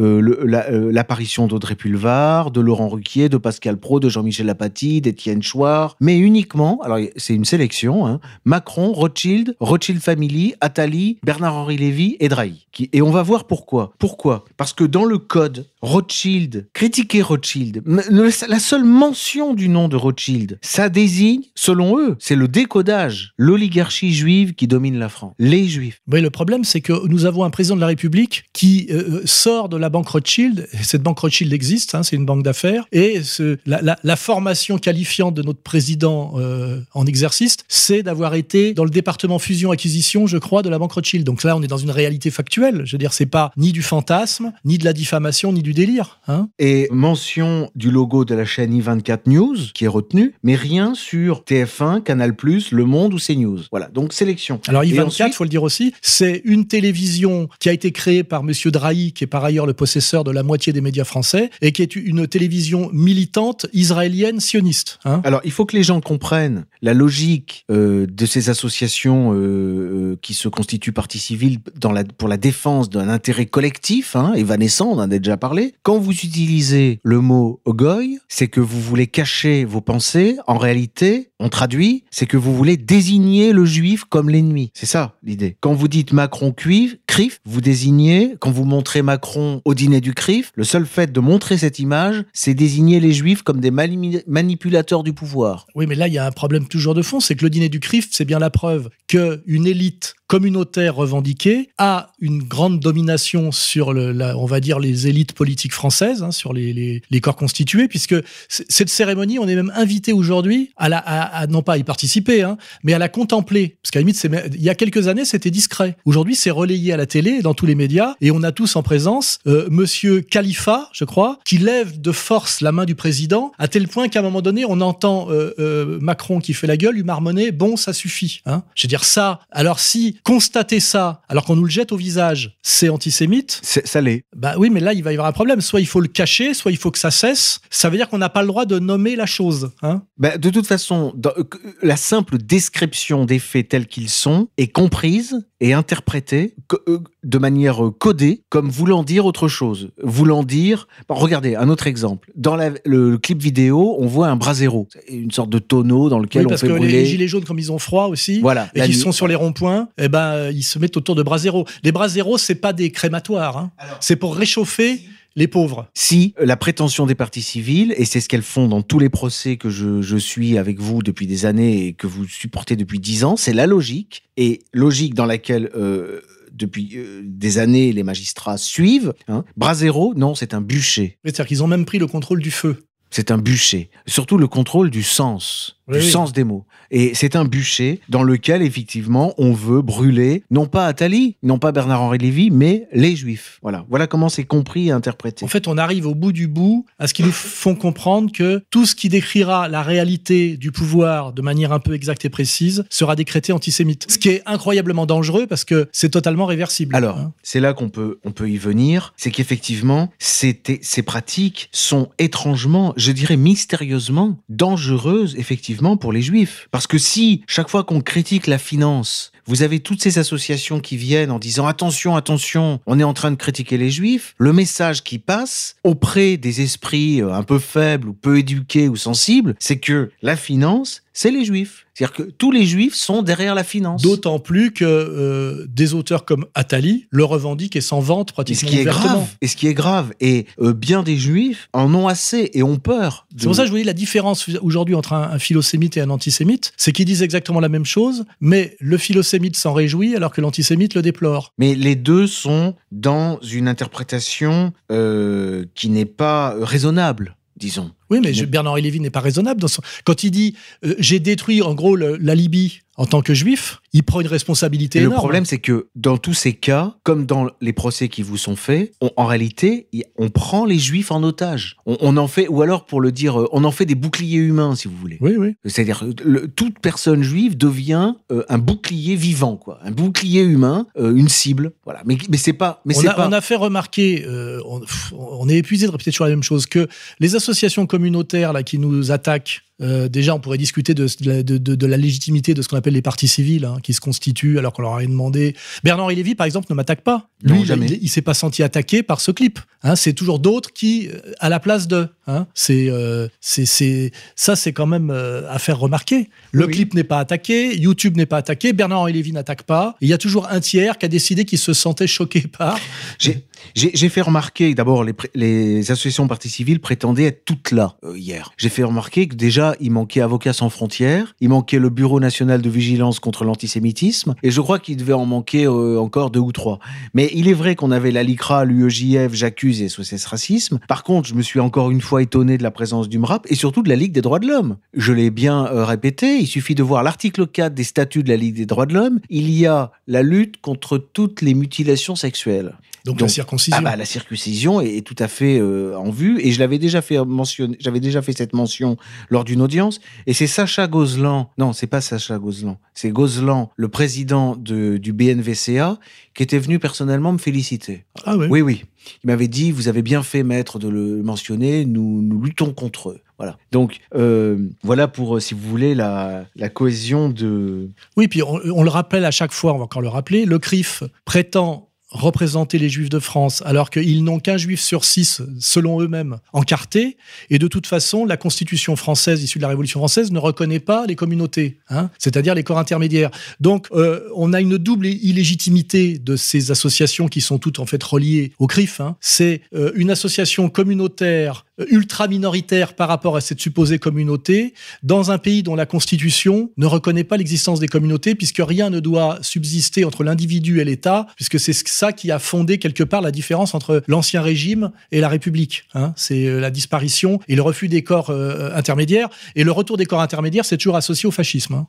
euh, l'apparition la, d'Audrey Pulvar, de Laurent Ruquier, de Pascal Pro, de Jean-Michel Apathy, d'Étienne Chouard, mais uniquement, alors c'est une sélection, hein, Macron, Rothschild, Rothschild Family, Attali, Bernard-Henri Lévy et Drahi. Qui, et on va voir pourquoi. Pourquoi? Parce que dans le code, Rothschild, critiquer Rothschild, la seule mention du nom de Rothschild, ça désigne, selon eux, c'est le décodage, l'oligarchie juive qui domine la France, les juifs. Oui, le problème, c'est que nous avons un président de la République qui euh, sort de la banque Rothschild cette banque Rothschild existe, hein, c'est une banque d'affaires, et ce, la, la, la, formation qualifiante de notre président euh, en exercice, c'est d'avoir été dans le département fusion-acquisition, je crois, de la banque Rothschild. Donc là, on est dans une réalité factuelle. Je veux dire, c'est pas ni du fantasme, ni de la diffamation, ni du délire. Hein. Et mention du logo de la chaîne i24 News, qui est retenu, mais rien sur TF1, Canal+, Le Monde ou CNews. Voilà, donc sélection. Alors i24, il faut le dire aussi, c'est une télévision qui a été créée par Monsieur Drahi, qui est par ailleurs le possesseur de la moitié des médias français, et qui est une télévision militante israélienne sioniste. Hein. Alors, il faut que les gens comprennent la logique euh, de ces associations euh, euh, qui se constituent partie civile dans pour la défense d'un intérêt collectif, hein, évanescent, on en a déjà parlé. Quand vous utilisez le mot goy, c'est que vous voulez cacher vos pensées. En réalité, on traduit, c'est que vous voulez désigner le juif comme l'ennemi. C'est ça l'idée. Quand vous dites Macron cuivre, CRIF, vous désignez, quand vous montrez Macron au dîner du CRIF, le seul fait de montrer cette image, c'est désigner les juifs comme des manipulateurs du pouvoir. Oui, mais là, il y a un problème toujours de fond, c'est que le dîner du CRIF, c'est bien la preuve qu'une élite communautaire revendiquée a une grande domination sur la, on va dire les élites politiques françaises, hein, sur les, corps constitués, puisque cette cérémonie, on est même invité aujourd'hui à, la, à, non pas à y participer, hein, mais à la contempler, parce qu'à la limite, il y a quelques années, c'était discret. Aujourd'hui, c'est relayé à la télé, dans tous les médias, et on a tous en présence euh, Monsieur Khalifa, je crois, qui lève de force la main du président, à tel point qu'à un moment donné, on entend euh, euh, Macron qui fait la gueule, lui marmonner, bon, ça suffit. Hein. Je veux dire ça. Alors si constater ça alors qu'on nous le jette au visage, c'est antisémite. Ça l'est. Bah oui, mais là, il va y avoir un problème. Soit il faut le cacher, soit il faut que ça cesse. Ça veut dire qu'on n'a pas le droit de nommer la chose. Hein bah, de toute façon, dans, euh, la simple description des faits tels qu'ils sont est comprise et interprétée euh, de manière euh, codée comme voulant dire autre chose. Voulant dire... Regardez, un autre exemple. Dans la, le, clip vidéo, on voit un brasero, une sorte de tonneau dans lequel oui, parce on fait que brûler... les gilets jaunes, comme ils ont froid aussi, voilà, et qu'ils sont sur les ronds-points, eh ben, ils se mettent autour de brasero. Les brasero, c'est pas des crématoires. Hein. C'est pour réchauffer les pauvres. Si la prétention des parties civiles, et c'est ce qu'elles font dans tous les procès que je, je, suis avec vous depuis des années et que vous supportez depuis dix ans, c'est la logique, et logique dans laquelle... Euh, depuis euh, des années, les magistrats suivent. Hein. Brasero, non, c'est un bûcher. C'est-à-dire qu'ils ont même pris le contrôle du feu. C'est un bûcher. Surtout le contrôle du sens du oui. sens des mots. Et c'est un bûcher dans lequel, effectivement, on veut brûler, non pas Attali, non pas Bernard-Henri Lévy, mais les Juifs. Voilà. Voilà comment c'est compris et interprété. En fait, on arrive au bout du bout à ce qui nous font comprendre que tout ce qui décrira la réalité du pouvoir de manière un peu exacte et précise sera décrété antisémite. Ce qui est incroyablement dangereux parce que c'est totalement réversible. Alors, hein. c'est là qu'on peut, on peut y venir. C'est qu'effectivement, c'était- ces pratiques sont étrangement, je dirais mystérieusement, dangereuses, effectivement, pour les Juifs. Parce que si, chaque fois qu'on critique la finance, vous avez toutes ces associations qui viennent en disant attention, attention, on est en train de critiquer les Juifs, le message qui passe auprès des esprits euh, un peu faibles ou peu éduqués ou sensibles, c'est que la finance, c'est les Juifs. C'est-à-dire que tous les Juifs sont derrière la finance. D'autant plus que euh, des auteurs comme Attali le revendiquent et s'en vantent Et ce pratiquement qui est grave, et ce qui est grave, et euh, bien des juifs en ont assez et ont peur. de- C'est pour ça que je vous dis la différence aujourd'hui entre un, un philosémite et un antisémite, c'est qu'ils disent exactement la même chose, mais le philosémite s'en réjouit alors que l'antisémite le déplore. Mais les deux sont dans une interprétation euh, qui n'est pas raisonnable, disons. Oui, mais je- Bernard-Henri Lévy n'est pas raisonnable. Dans son... Quand il dit euh, j'ai détruit en gros le- la Libye en tant que juif, il prend une responsabilité Et le énorme. problème, c'est que dans tous ces cas, comme dans les procès qui vous sont faits, on- en réalité, on prend les juifs en otage. On, on en fait, ou alors pour le dire, euh, on en fait des boucliers humains, si vous voulez. Oui, oui. C'est-à-dire, le- toute personne juive devient euh, un bouclier vivant, quoi, un bouclier humain, euh, une cible. Voilà. Mais, mais c'est pas, mais on, a, pas. on a fait remarquer, on, on est épuisé de répéter toujours la même chose, que les associations communautaires là, qui nous attaquent, euh, déjà on pourrait discuter de, de, de- de la légitimité de ce qu'on appelle les partis civils, hein, qui se constituent alors qu'on leur a rien demandé. Bernard Lévy, par exemple, ne m'attaque pas. Lui, Non, jamais. il, il s'est pas senti attaqué par ce clip. Hein, c'est toujours d'autres qui, euh, à la place d'eux. Hein, c'est, euh, c'est, ça, c'est quand même euh, à faire remarquer. Le Oui. clip n'est pas attaqué, YouTube n'est pas attaqué, Bernard-Henri Lévy n'attaque pas. Il y a toujours un tiers qui a décidé qu'il se sentait choqué par. J'ai j'ai- fait remarquer, d'abord, les, les associations parties civiles prétendaient être toutes là euh, hier. J'ai fait remarquer que déjà, il manquait Avocats sans frontières, il manquait le Bureau national de vigilance contre l'antisémitisme, et je crois qu'il devait en manquer euh, encore deux ou trois. Mais il est vrai qu'on avait la LICRA, l'UEJF, J'accuse et SOS Racisme. Par contre, je me suis encore une fois étonné de la présence du MRAP et surtout de la Ligue des droits de l'homme. Je l'ai bien euh, répété, il suffit de voir l'article 4 des statuts de la Ligue des droits de l'homme. Il y a la lutte contre toutes les mutilations sexuelles. Donc, la circoncision. Ah bah, la circoncision est, tout à fait euh, en vue et je l'avais déjà fait mentionner, j'avais déjà fait cette mention lors d'une audience et c'est Sacha Gozlan, non c'est pas Sacha Gozlan, c'est Gozlan, le président de, du BNVCA, qui était venu personnellement me féliciter. Ah oui. Oui oui, il m'avait dit vous avez bien fait maître de le mentionner, nous nous luttons contre eux. Voilà. Donc euh, voilà pour, euh, si vous voulez, la, la cohésion de. Oui, puis on, on, le rappelle à chaque fois, on va encore le rappeler, le CRIF prétend représenter les juifs de France alors qu'ils n'ont qu'un juif sur six, selon eux-mêmes, encarté. Et de toute façon, la constitution française issue de la Révolution française ne reconnaît pas les communautés, hein, c'est-à-dire les corps intermédiaires. Donc, euh, on a une double illégitimité de ces associations qui sont toutes en fait reliées au CRIF. Hein. C'est euh, une association communautaire ultra minoritaire par rapport à cette supposée communauté dans un pays dont la constitution ne reconnaît pas l'existence des communautés puisque rien ne doit subsister entre l'individu et l'État puisque c'est ça qui a fondé quelque part la différence entre l'ancien régime et la République. Hein. C'est euh, la disparition et le refus des corps euh, intermédiaires et le retour des corps intermédiaires c'est toujours associé au fascisme. Hein.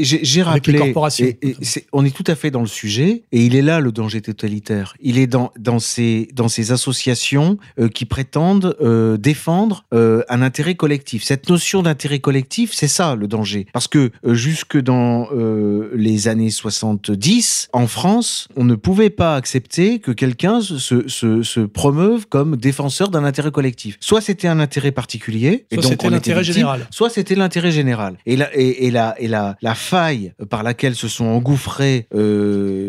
J'ai rappelé, et, on est tout à fait dans le sujet et il est là le danger totalitaire. Il est dans, dans, ces, dans ces associations euh, qui prétendent défendre euh, un intérêt collectif. Cette notion d'intérêt collectif, c'est ça le danger. Parce que euh, jusque dans euh, les années 70, en France, on ne pouvait pas accepter que quelqu'un se, se, se, promeuve comme défenseur d'un intérêt collectif. Soit c'était un intérêt particulier, soit c'était l'intérêt général. Soit c'était l'intérêt général. Et la, et, et, la, et la, la faille par laquelle se sont engouffrées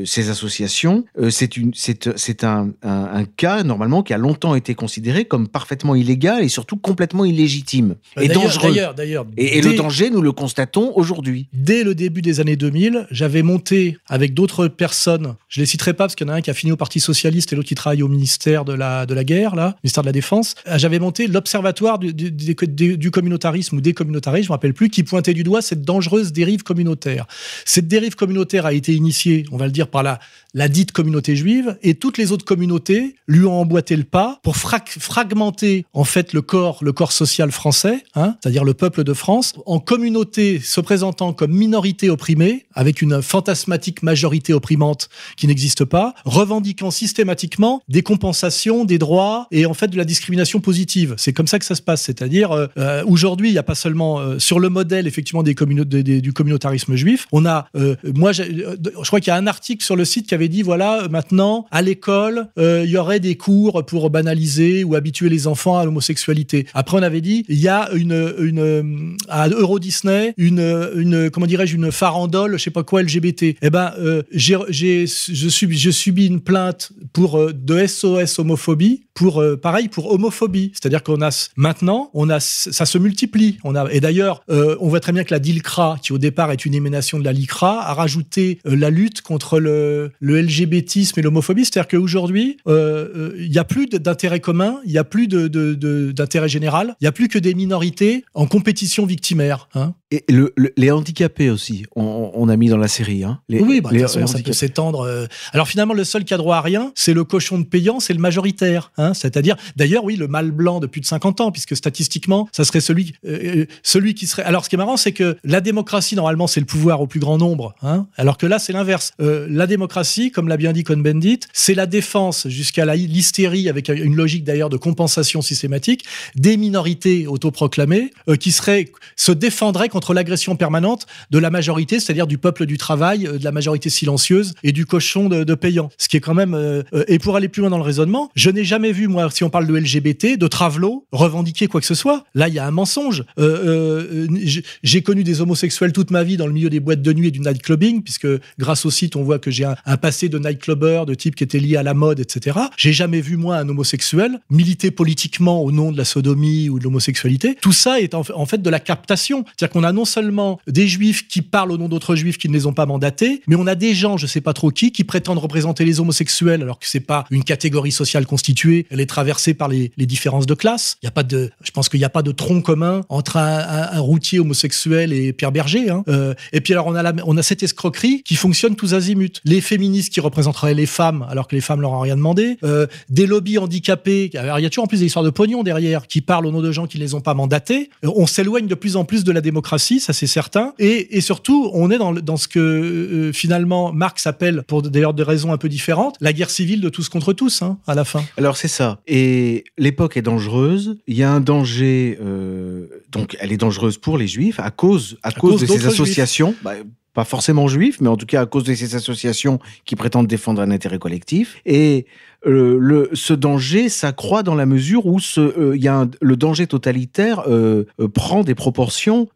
ces associations, c'est un, un, un cas normalement qui a longtemps été considéré comme parfaitement illégal illégal et surtout complètement illégitime euh, et dangereux. D'ailleurs, et, le danger, nous le constatons aujourd'hui. Dès le début des années 2000, j'avais monté avec d'autres personnes, je les citerai pas parce qu'il y en a un qui a fini au Parti Socialiste et l'autre qui travaille au ministère de la, de la Guerre, là, ministère de la Défense. Euh, j'avais monté l'Observatoire du, du, du, communautarisme ou des communautarismes, je me rappelle plus, qui pointait du doigt cette dangereuse dérive communautaire. Cette dérive communautaire a été initiée, on va le dire, par la, la dite communauté juive et toutes les autres communautés lui ont emboîté le pas pour fragmenter en fait le corps, le corps social français, hein, c'est-à-dire le peuple de France, en communauté se présentant comme minorité opprimée, avec une fantasmatique majorité opprimante qui n'existe pas, revendiquant systématiquement des compensations, des droits et en fait de la discrimination positive. C'est comme ça que ça se passe, c'est-à-dire euh, euh aujourd'hui il n'y a pas seulement euh, sur le modèle effectivement du communautarisme juif, on a, moi je crois qu'il y a un article sur le site qui avait dit voilà maintenant à l'école il y aurait des cours pour banaliser ou habituer les enfants à l'homosexualité. Après, on avait dit, il y a une, une à Euro Disney, une, une comment dirais-je, une farandole, je sais pas quoi, LGBT. Eh ben, euh, j'ai, j'ai, je subis, je subis une plainte pour euh, de SOS homophobie, pour euh, pareil pour homophobie. C'est-à-dire qu'on a maintenant, on a, ça se multiplie. On a, et d'ailleurs, euh, on voit très bien que la DILCRA, qui au départ est une émanation de la LICRA, a rajouté euh, la lutte contre le, le LGBTisme et l'homophobie. C'est-à-dire qu'aujourd'hui, euh, il n'y a plus d'intérêt commun, il n'y a plus de, de, général, il n'y a plus que des minorités en compétition victimaire. Hein. Et le, les handicapés aussi, on, on, a mis dans la série. Hein. Les, oui, bah, les, façon, ça peut s'étendre. Euh... Alors finalement, le seul qui a droit à rien, c'est le cochon de payant, c'est le majoritaire. Hein. C'est-à-dire, d'ailleurs, oui, le mâle blanc de plus de 50 ans, puisque statistiquement, ça serait celui, euh, celui qui serait. Alors ce qui est marrant, c'est que la démocratie, normalement, c'est le pouvoir au plus grand nombre. Hein, alors que là, c'est l'inverse. Euh, la démocratie, comme l'a bien dit Cohn-Bendit, c'est la défense jusqu'à l'hystérie, avec une logique d'ailleurs de compensation systématique, des minorités autoproclamées euh, qui seraient, se défendraient contre l'agression permanente de la majorité, c'est-à-dire du peuple du travail, euh, de la majorité silencieuse et du cochon de, de payant. Ce qui est quand même... Euh, euh, et pour aller plus loin dans le raisonnement, je n'ai jamais vu, moi, si on parle de LGBT, de Travelo, revendiquer quoi que ce soit. Là, il y a un mensonge. J'ai connu des homosexuels toute ma vie dans le milieu des boîtes de nuit et du nightclubbing, puisque grâce au site, on voit que j'ai un, passé de nightclubber, de type qui était lié à la mode, etc. J'ai jamais vu, moi, un homosexuel militer politiquement au nom de la sodomie ou de l'homosexualité. Tout ça est en fait de la captation. C'est-à-dire qu'on a non seulement des juifs qui parlent au nom d'autres juifs qui ne les ont pas mandatés, mais on a des gens, je sais pas trop qui, qui prétendent représenter les homosexuels alors que c'est pas une catégorie sociale constituée, elle est traversée par les, différences de classe. Il y a pas de, je pense qu'il n'y a pas de tronc commun entre un, routier homosexuel et Pierre Berger. Hein. Euh, et puis alors on a on a cette escroquerie qui fonctionne tous azimuts. Les féministes qui représenteraient les femmes alors que les femmes leur ont rien demandé, euh, des lobbies handicapés. Alors il y a toujours en plus des histoires de pognon derrière qui parlent au nom de gens qui ne les ont pas mandatés. Euh, on s'éloigne de plus en plus de la démocratie, ça c'est certain. Et, et, surtout, on est dans, dans ce que euh, finalement Marx appelle, pour d'ailleurs des raisons un peu différentes, la guerre civile de tous contre tous hein, à la fin. Alors c'est ça. Et l'époque est dangereuse. Il y a un danger. Euh, donc elle est dangereuse pour les juifs à cause à, à cause, cause, de ces associations. Bah, pas forcément juifs, mais en tout cas à cause de ces associations qui prétendent défendre un intérêt collectif. Et euh, le, ce danger s'accroît dans la mesure où euh, y a le danger totalitaire euh, prend des proportions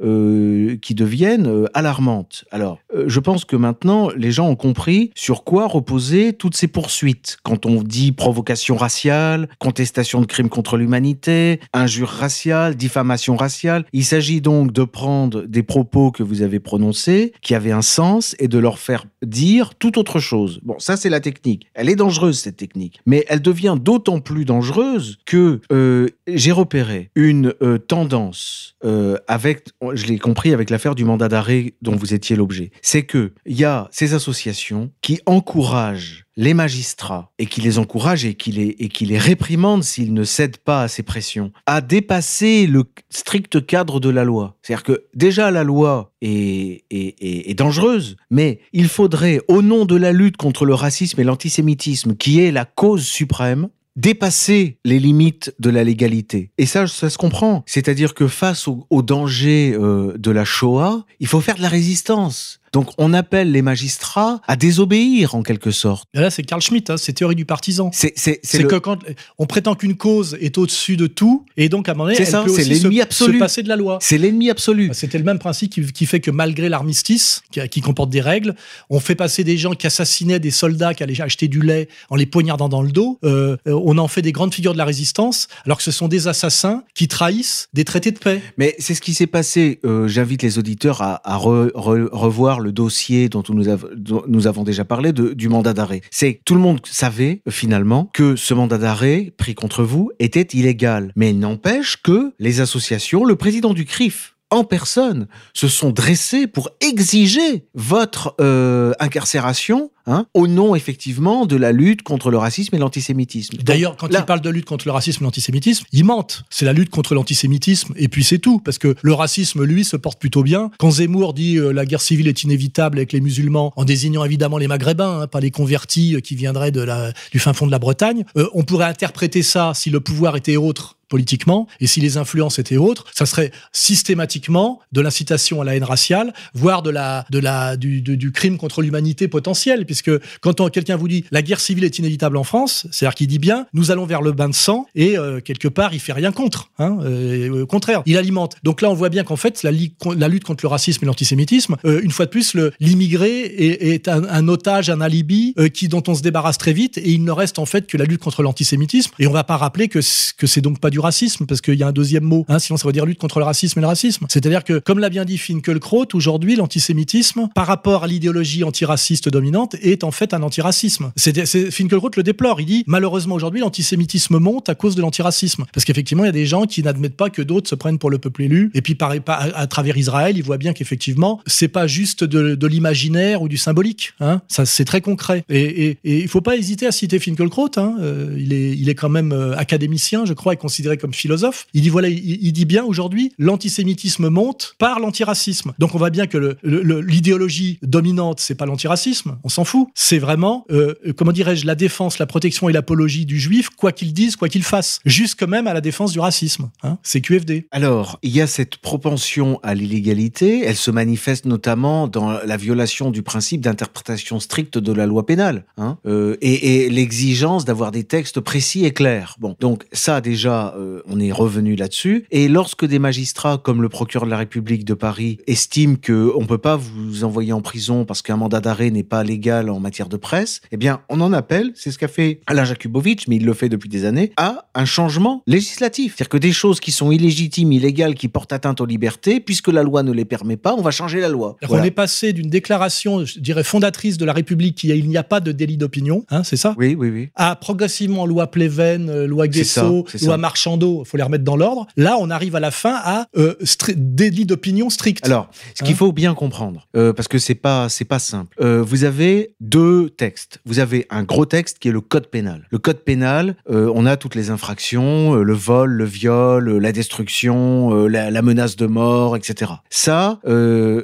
qui deviennent alarmantes. Alors, je pense que maintenant, les gens ont compris sur quoi reposaient toutes ces poursuites. Quand on dit provocation raciale, contestation de crimes contre l'humanité, injure raciale, diffamation raciale, il s'agit donc de prendre des propos que vous avez prononcés, qui avaient un sens, et de leur faire dire tout autre chose. Bon, ça c'est la technique. Elle est dangereuse, cette technique mais elle devient d'autant plus dangereuse que euh, j'ai repéré une euh, tendance euh, avec, je l'ai compris avec l'affaire du mandat d'arrêt dont vous étiez l'objet, c'est que il y a ces associations qui encouragent les magistrats et qui les encouragent et qui les, et qui les réprimandent s'ils ne cèdent pas à ces pressions, à dépasser le strict cadre de la loi. C'est-à-dire que déjà la loi est, est, est, dangereuse, mais il faudrait, au nom de la lutte contre le racisme et l'antisémitisme, qui est la cause suprême, dépasser les limites de la légalité. Et ça, ça se comprend. C'est-à-dire que face au, au danger euh, de la Shoah, il faut faire de la résistance. Donc on appelle les magistrats à désobéir en quelque sorte. Là, c'est Carl Schmitt, hein, c'est théorie du partisan. C'est le... que quand on prétend qu'une cause est au-dessus de tout, et donc à un moment donné, elle ça, peut aussi l'ennemi se, absolu. se passer de la loi. C'est l'ennemi absolu. C'était le même principe qui, qui, fait que malgré l'armistice, qui, qui, comporte des règles, on fait passer des gens qui assassinaient des soldats qui allaient acheter du lait en les poignardant dans le dos. Euh, on en fait des grandes figures de la résistance, alors que ce sont des assassins qui trahissent des traités de paix. Mais c'est ce qui s'est passé. Euh, J'invite les auditeurs à, à re, re, revoir le dossier dont nous, avons déjà parlé du mandat d'arrêt. C'est tout le monde savait finalement que ce mandat d'arrêt pris contre vous était illégal. Mais il n'empêche que les associations, le président du CRIF en personne se sont dressés pour exiger votre euh, incarcération Hein, au nom effectivement de la lutte contre le racisme et l'antisémitisme. D'ailleurs, quand là... il parle de lutte contre le racisme et l'antisémitisme, il mente. C'est la lutte contre l'antisémitisme et puis c'est tout, parce que le racisme, lui, se porte plutôt bien. Quand Zemmour dit euh, la guerre civile est inévitable avec les musulmans, en désignant évidemment les Maghrébins, hein, pas les convertis euh, qui viendraient de la, du fin fond de la Bretagne, euh, on pourrait interpréter ça si le pouvoir était autre politiquement, et si les influences étaient autres, ça serait systématiquement de l'incitation à la haine raciale, voire de la, de la, du, du, du crime contre l'humanité potentiel, puisque quand quelqu'un vous dit la guerre civile est inévitable en France, c'est-à-dire qu'il dit bien nous allons vers le bain de sang et euh, quelque part il fait rien contre. Hein, euh, au contraire, il alimente. Donc là on voit bien qu'en fait la, lutte contre le racisme et l'antisémitisme, euh, une fois de plus, l'immigré est, un, otage, un alibi euh, qui dont on se débarrasse très vite et il ne reste en fait que la lutte contre l'antisémitisme. Et on va pas rappeler que que c'est donc pas du racisme parce qu'il y a un deuxième mot, hein, sinon ça veut dire lutte contre le racisme et le racisme. C'est-à-dire que comme l'a bien dit Finkelkraut, aujourd'hui l'antisémitisme par rapport à l'idéologie antiraciste dominante est en fait un antiracisme. Finkelkraut le déplore. Il dit malheureusement aujourd'hui l'antisémitisme monte à cause de l'antiracisme. Parce qu'effectivement il y a des gens qui n'admettent pas que d'autres se prennent pour le peuple élu. Et puis à, à travers Israël, ils voient bien qu'effectivement c'est pas juste de, l'imaginaire ou du symbolique. Hein. Ça c'est très concret. Et, il faut pas hésiter à citer Finkelkraut. Hein. Euh, il, est, il est quand même euh, académicien, je crois, et considéré comme philosophe. Il dit voilà, il, il dit bien aujourd'hui l'antisémitisme monte par l'antiracisme. Donc on voit bien que l'idéologie dominante c'est pas l'antiracisme, on s'en fout c'est vraiment, euh, comment dirais-je, la défense, la protection et l'apologie du juif, quoi qu'il dise, quoi qu'il fasse, jusque même à la défense du racisme. Hein c'est QFD. Alors, il y a cette propension à l'illégalité, elle se manifeste notamment dans la violation du principe d'interprétation stricte de la loi pénale, hein, euh, et, et l'exigence d'avoir des textes précis et clairs. Bon, donc ça déjà, euh, on est revenu là-dessus. Et lorsque des magistrats, comme le procureur de la République de Paris, estiment qu'on ne peut pas vous envoyer en prison parce qu'un mandat d'arrêt n'est pas légal en matière de presse, eh bien, on en appelle, c'est ce qu'a fait Alain Jakubowicz, mais il le fait depuis des années, à un changement législatif. C'est-à-dire que des choses qui sont illégitimes, illégales, qui portent atteinte aux libertés, puisque la loi ne les permet pas, on va changer la loi. On est passé d'une déclaration, je dirais, fondatrice de la République, qui il n'y a pas de délit d'opinion, hein, c'est ça? Oui, oui, oui. À progressivement loi Pleven, euh, loi Guesso, loi Marchandeau, il faut les remettre dans l'ordre. Là, on arrive à la fin à euh, délit d'opinion strict. Alors, ce qu'il hein? faut bien comprendre, euh, parce que c'est pas c'est pas simple. vous avez deux textes. Vous avez un gros texte qui est le code pénal. Le code pénal, on a toutes les infractions, le vol, le viol, la destruction, la, menace de mort, etc. Ça,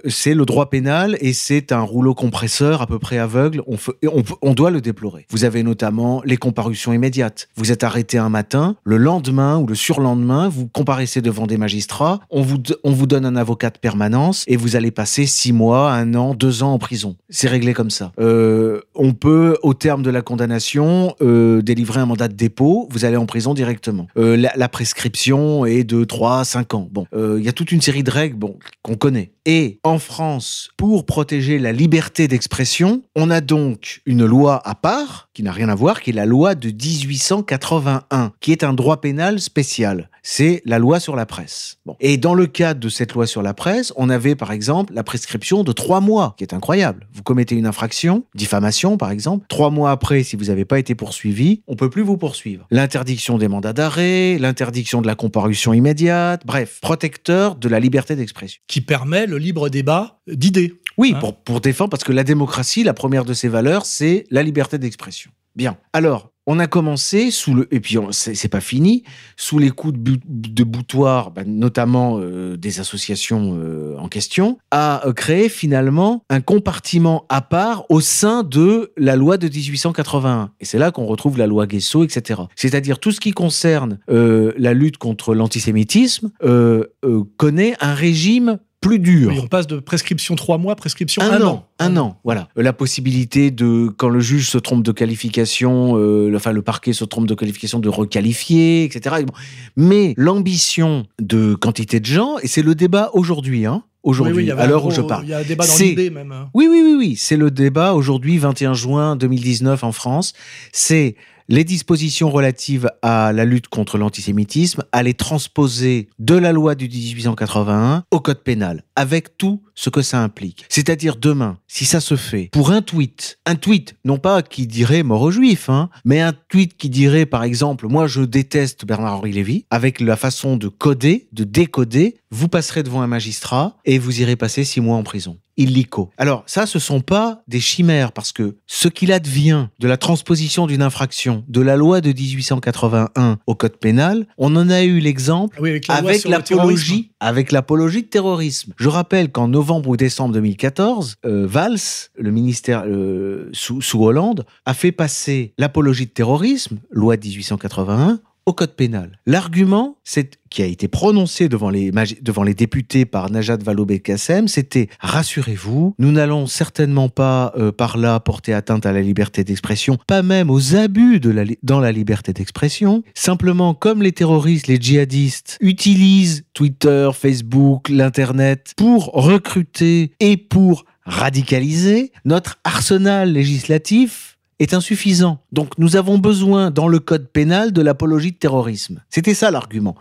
c'est le droit pénal et c'est un rouleau compresseur à peu près aveugle. On, doit le déplorer. Vous avez notamment les comparutions immédiates. Vous êtes arrêté un matin, le lendemain ou le surlendemain, vous comparaissez devant des magistrats, on vous, on vous donne un avocat de permanence et vous allez passer six mois, un an, deux ans en prison. C'est réglé comme ça. Euh, on peut, au terme de la condamnation, euh, délivrer un mandat de dépôt, vous allez en prison directement. Euh, la, la, prescription est de 3 à 5 ans. Bon, il y a toute une série de règles bon, qu'on connaît. Et en France, pour protéger la liberté d'expression, on a donc une loi à part, qui n'a rien à voir, qui est la loi de 1881, qui est un droit pénal spécial. C'est la loi sur la presse. Et dans le cadre de cette loi sur la presse, on avait par exemple la prescription de trois mois, qui est incroyable. Vous commettez une infraction, diffamation par exemple, trois mois après, si vous n'avez pas été poursuivi, on peut plus vous poursuivre. L'interdiction des mandats d'arrêt, l'interdiction de la comparution immédiate, bref, protecteur de la liberté d'expression. Qui permet le libre débat d'idées. Oui, hein pour, pour défendre, parce que la démocratie, la première de ses valeurs, c'est la liberté d'expression. Bien. Alors, on a commencé sous le et puis c'est pas fini sous les coups de, de boutoir, bah, notamment euh, des associations euh, en question, à euh, créer finalement un compartiment à part au sein de la loi de 1881. Et c'est là qu'on retrouve la loi Guesso, etc. C'est-à-dire tout ce qui concerne la lutte contre l'antisémitisme connaît un régime plus dur. on passe de prescription trois mois, prescription un, un an. Un an, voilà. La possibilité de, quand le juge se trompe de qualification, euh, enfin le parquet se trompe de qualification, de requalifier, etc. Mais l'ambition de quantité de gens, et c'est le débat aujourd'hui, hein, aujourd'hui, à l'heure où je parle. Il y a un débat dans l'idée même. Hein. Oui, oui, oui, oui. C'est le débat aujourd'hui, 21 juin 2019 en France. C'est les dispositions relatives à la lutte contre l'antisémitisme, à les transposer de la loi du 1881 au code pénal, avec tout ce que ça implique. C'est-à-dire demain, si ça se fait pour un tweet, un tweet, non pas qui dirait mort aux juifs, hein, mais un tweet qui dirait par exemple, moi je déteste Bernard-Henri Lévy, avec la façon de coder, de décoder, vous passerez devant un magistrat et vous irez passer six mois en prison illico. Alors ça, ce sont pas des chimères parce que ce qu'il advient de la transposition d'une infraction de la loi de 1881 au code pénal, on en a eu l'exemple avec l'apologie, avec l'apologie de terrorisme. Je rappelle qu'en novembre ou décembre 2014, euh, Valls, le ministère euh, sous, sous Hollande, a fait passer l'apologie de terrorisme, loi de 1881, code pénal. L'argument qui a été prononcé devant les, députés par Najat Vallaud-Belkacem, c'était rassurez-vous, nous n'allons certainement pas euh, par là porter atteinte à la liberté d'expression, pas même aux abus dans la liberté d'expression. Simplement, comme les terroristes, les djihadistes utilisent Twitter, Facebook, l'Internet pour recruter et pour radicaliser, notre arsenal législatif est insuffisant. Donc nous avons besoin dans le code pénal de l'apologie de terrorisme. C'était ça l'argument.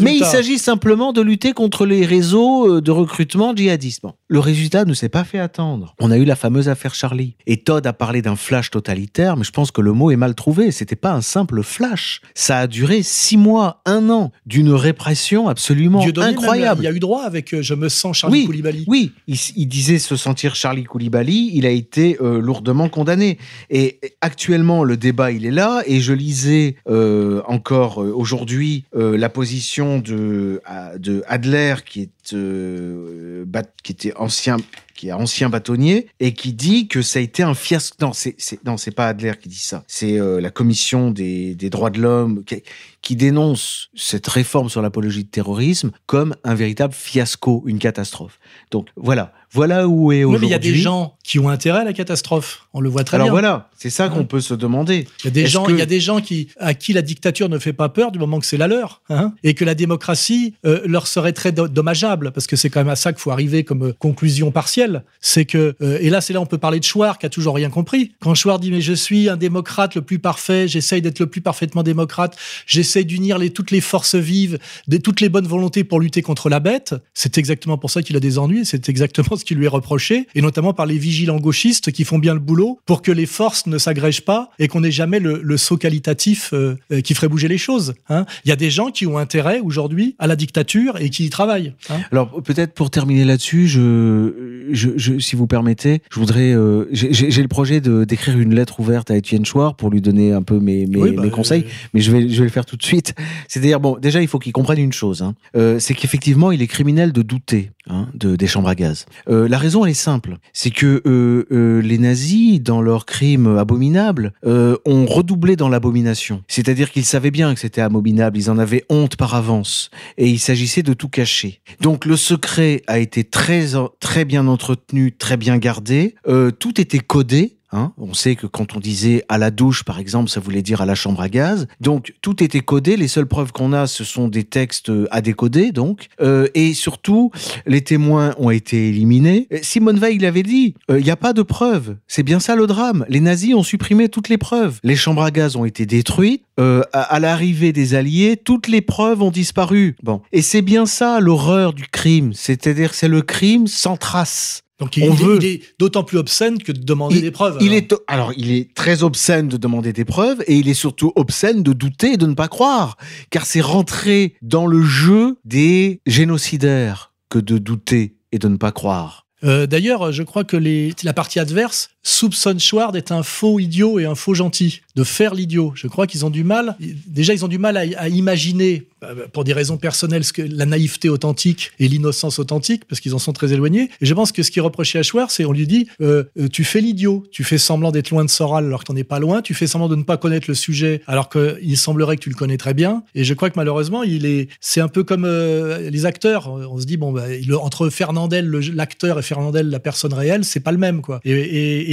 Mais il s'agit simplement de lutter contre les réseaux euh, de recrutement djihadiste. Le résultat ne s'est pas fait attendre. On a eu la fameuse affaire Charlie. Et Todd a parlé d'un flash totalitaire, mais je pense que le mot est mal trouvé. C'était pas un simple flash. Ça a duré six mois, un an, d'une répression absolument incroyable. il y a eu droit avec euh, Je me sens Charlie oui, Koulibaly. Oui, il, disait se sentir Charlie Koulibaly. Il a été euh, lourdement condamné. Et actuellement, le débat, il est là. Et je lisais euh, encore aujourd'hui la position de, de Adler, qui, est, qui était ancien qui est ancien bâtonnier et qui dit que ça a été un fiasco. Non, c'est non, c'est pas Adler qui dit ça. C'est euh, la commission des, des droits de l'homme qui, qui dénonce cette réforme sur l'apologie de terrorisme comme un véritable fiasco, une catastrophe. Donc voilà, voilà où est aujourd'hui. il y a des gens qui ont intérêt à la catastrophe. On le voit très Alors bien. voilà, c'est ça qu'on peut se demander. Il y a des gens, que- il y a des gens qui, à qui la dictature ne fait pas peur du moment que c'est la leur, hein, et que la démocratie euh, leur serait très do- dommageable, parce que c'est quand même à ça qu'il faut arriver comme euh, conclusion partielle. C'est que, euh, et là, c'est là on peut parler de Chouard qui a toujours rien compris. Quand Chouard dit mais je suis un démocrate le plus parfait, j'essaye d'être le plus parfaitement démocrate, j'essaye d'unir les, toutes les forces vives, de, toutes les bonnes volontés pour lutter contre la bête. C'est exactement pour ça qu'il a des ennuis. C'est exactement qui lui est reproché, et notamment par les vigilants gauchistes qui font bien le boulot pour que les forces ne s'agrègent pas et qu'on n'ait jamais le, le saut qualitatif euh, euh, qui ferait bouger les choses. hein. Il y a des gens qui ont intérêt aujourd'hui à la dictature et qui y travaillent. hein. Alors peut-être pour terminer là-dessus, je, je, je- si vous permettez, je voudrais, euh, j'ai le projet d'écrire une lettre ouverte à Étienne Chouard pour lui donner un peu mes, mes, Oui, bah, mes conseils, mais je vais je vais le faire tout de suite. C'est-à-dire bon, déjà il faut qu'il comprenne une chose, hein. C'est qu'effectivement il est criminel de douter hein, de des chambres à gaz. Euh, la raison elle est simple, c'est que euh, euh, les nazis dans leurs crimes abominables ont redoublé dans l'abomination. C'est-à-dire qu'ils savaient bien que c'était abominable, ils en avaient honte par avance et il s'agissait de tout cacher. Donc le secret a été très très bien entretenu, très bien gardé. Tout était codé. Hein on sait que quand on disait à la douche, par exemple, ça voulait dire à la chambre à gaz. Donc tout était codé. Les seules preuves qu'on a, ce sont des textes euh, à décoder, donc. Euh, et surtout, les témoins ont été éliminés. Euh, Simone Veil l'avait dit. euh, Il n'y a pas de preuves. C'est bien ça le drame. Les nazis ont supprimé toutes les preuves. Les chambres à gaz ont été détruites. Euh, à, à l'arrivée des Alliés, toutes les preuves ont disparu. Bon, et c'est bien ça l'horreur du crime. C'est-à-dire, c'est le crime sans trace. Donc il, On il est- veut- il est d'autant plus obscène que de demander des preuves. Il alors. est alors il est très obscène de demander des preuves et il est surtout obscène de douter et de ne pas croire, car c'est rentrer dans le jeu des génocidaires que de douter et de ne pas croire. Euh, D'ailleurs, je crois que les, la partie adverse soupçonne Schward d'être un faux idiot et un faux gentil, de faire l'idiot. Je crois qu'ils ont du mal. Déjà, ils ont du mal à, imaginer, euh, pour des raisons personnelles, ce que, la naïveté authentique et l'innocence authentique, parce qu'ils en sont très éloignés. Et je pense que ce qui est reproché à Schward, c'est on lui dit euh, euh, tu fais l'idiot, tu fais semblant d'être loin de Soral alors que t'en es pas loin, tu fais semblant de ne pas connaître le sujet alors qu'il semblerait que tu le connais très bien. Et je crois que malheureusement, il est, c'est un peu comme euh, les acteurs. On se dit bon, bah, entre Fernandel, l'acteur, et Fernandel, la personne réelle, c'est pas le même, quoi.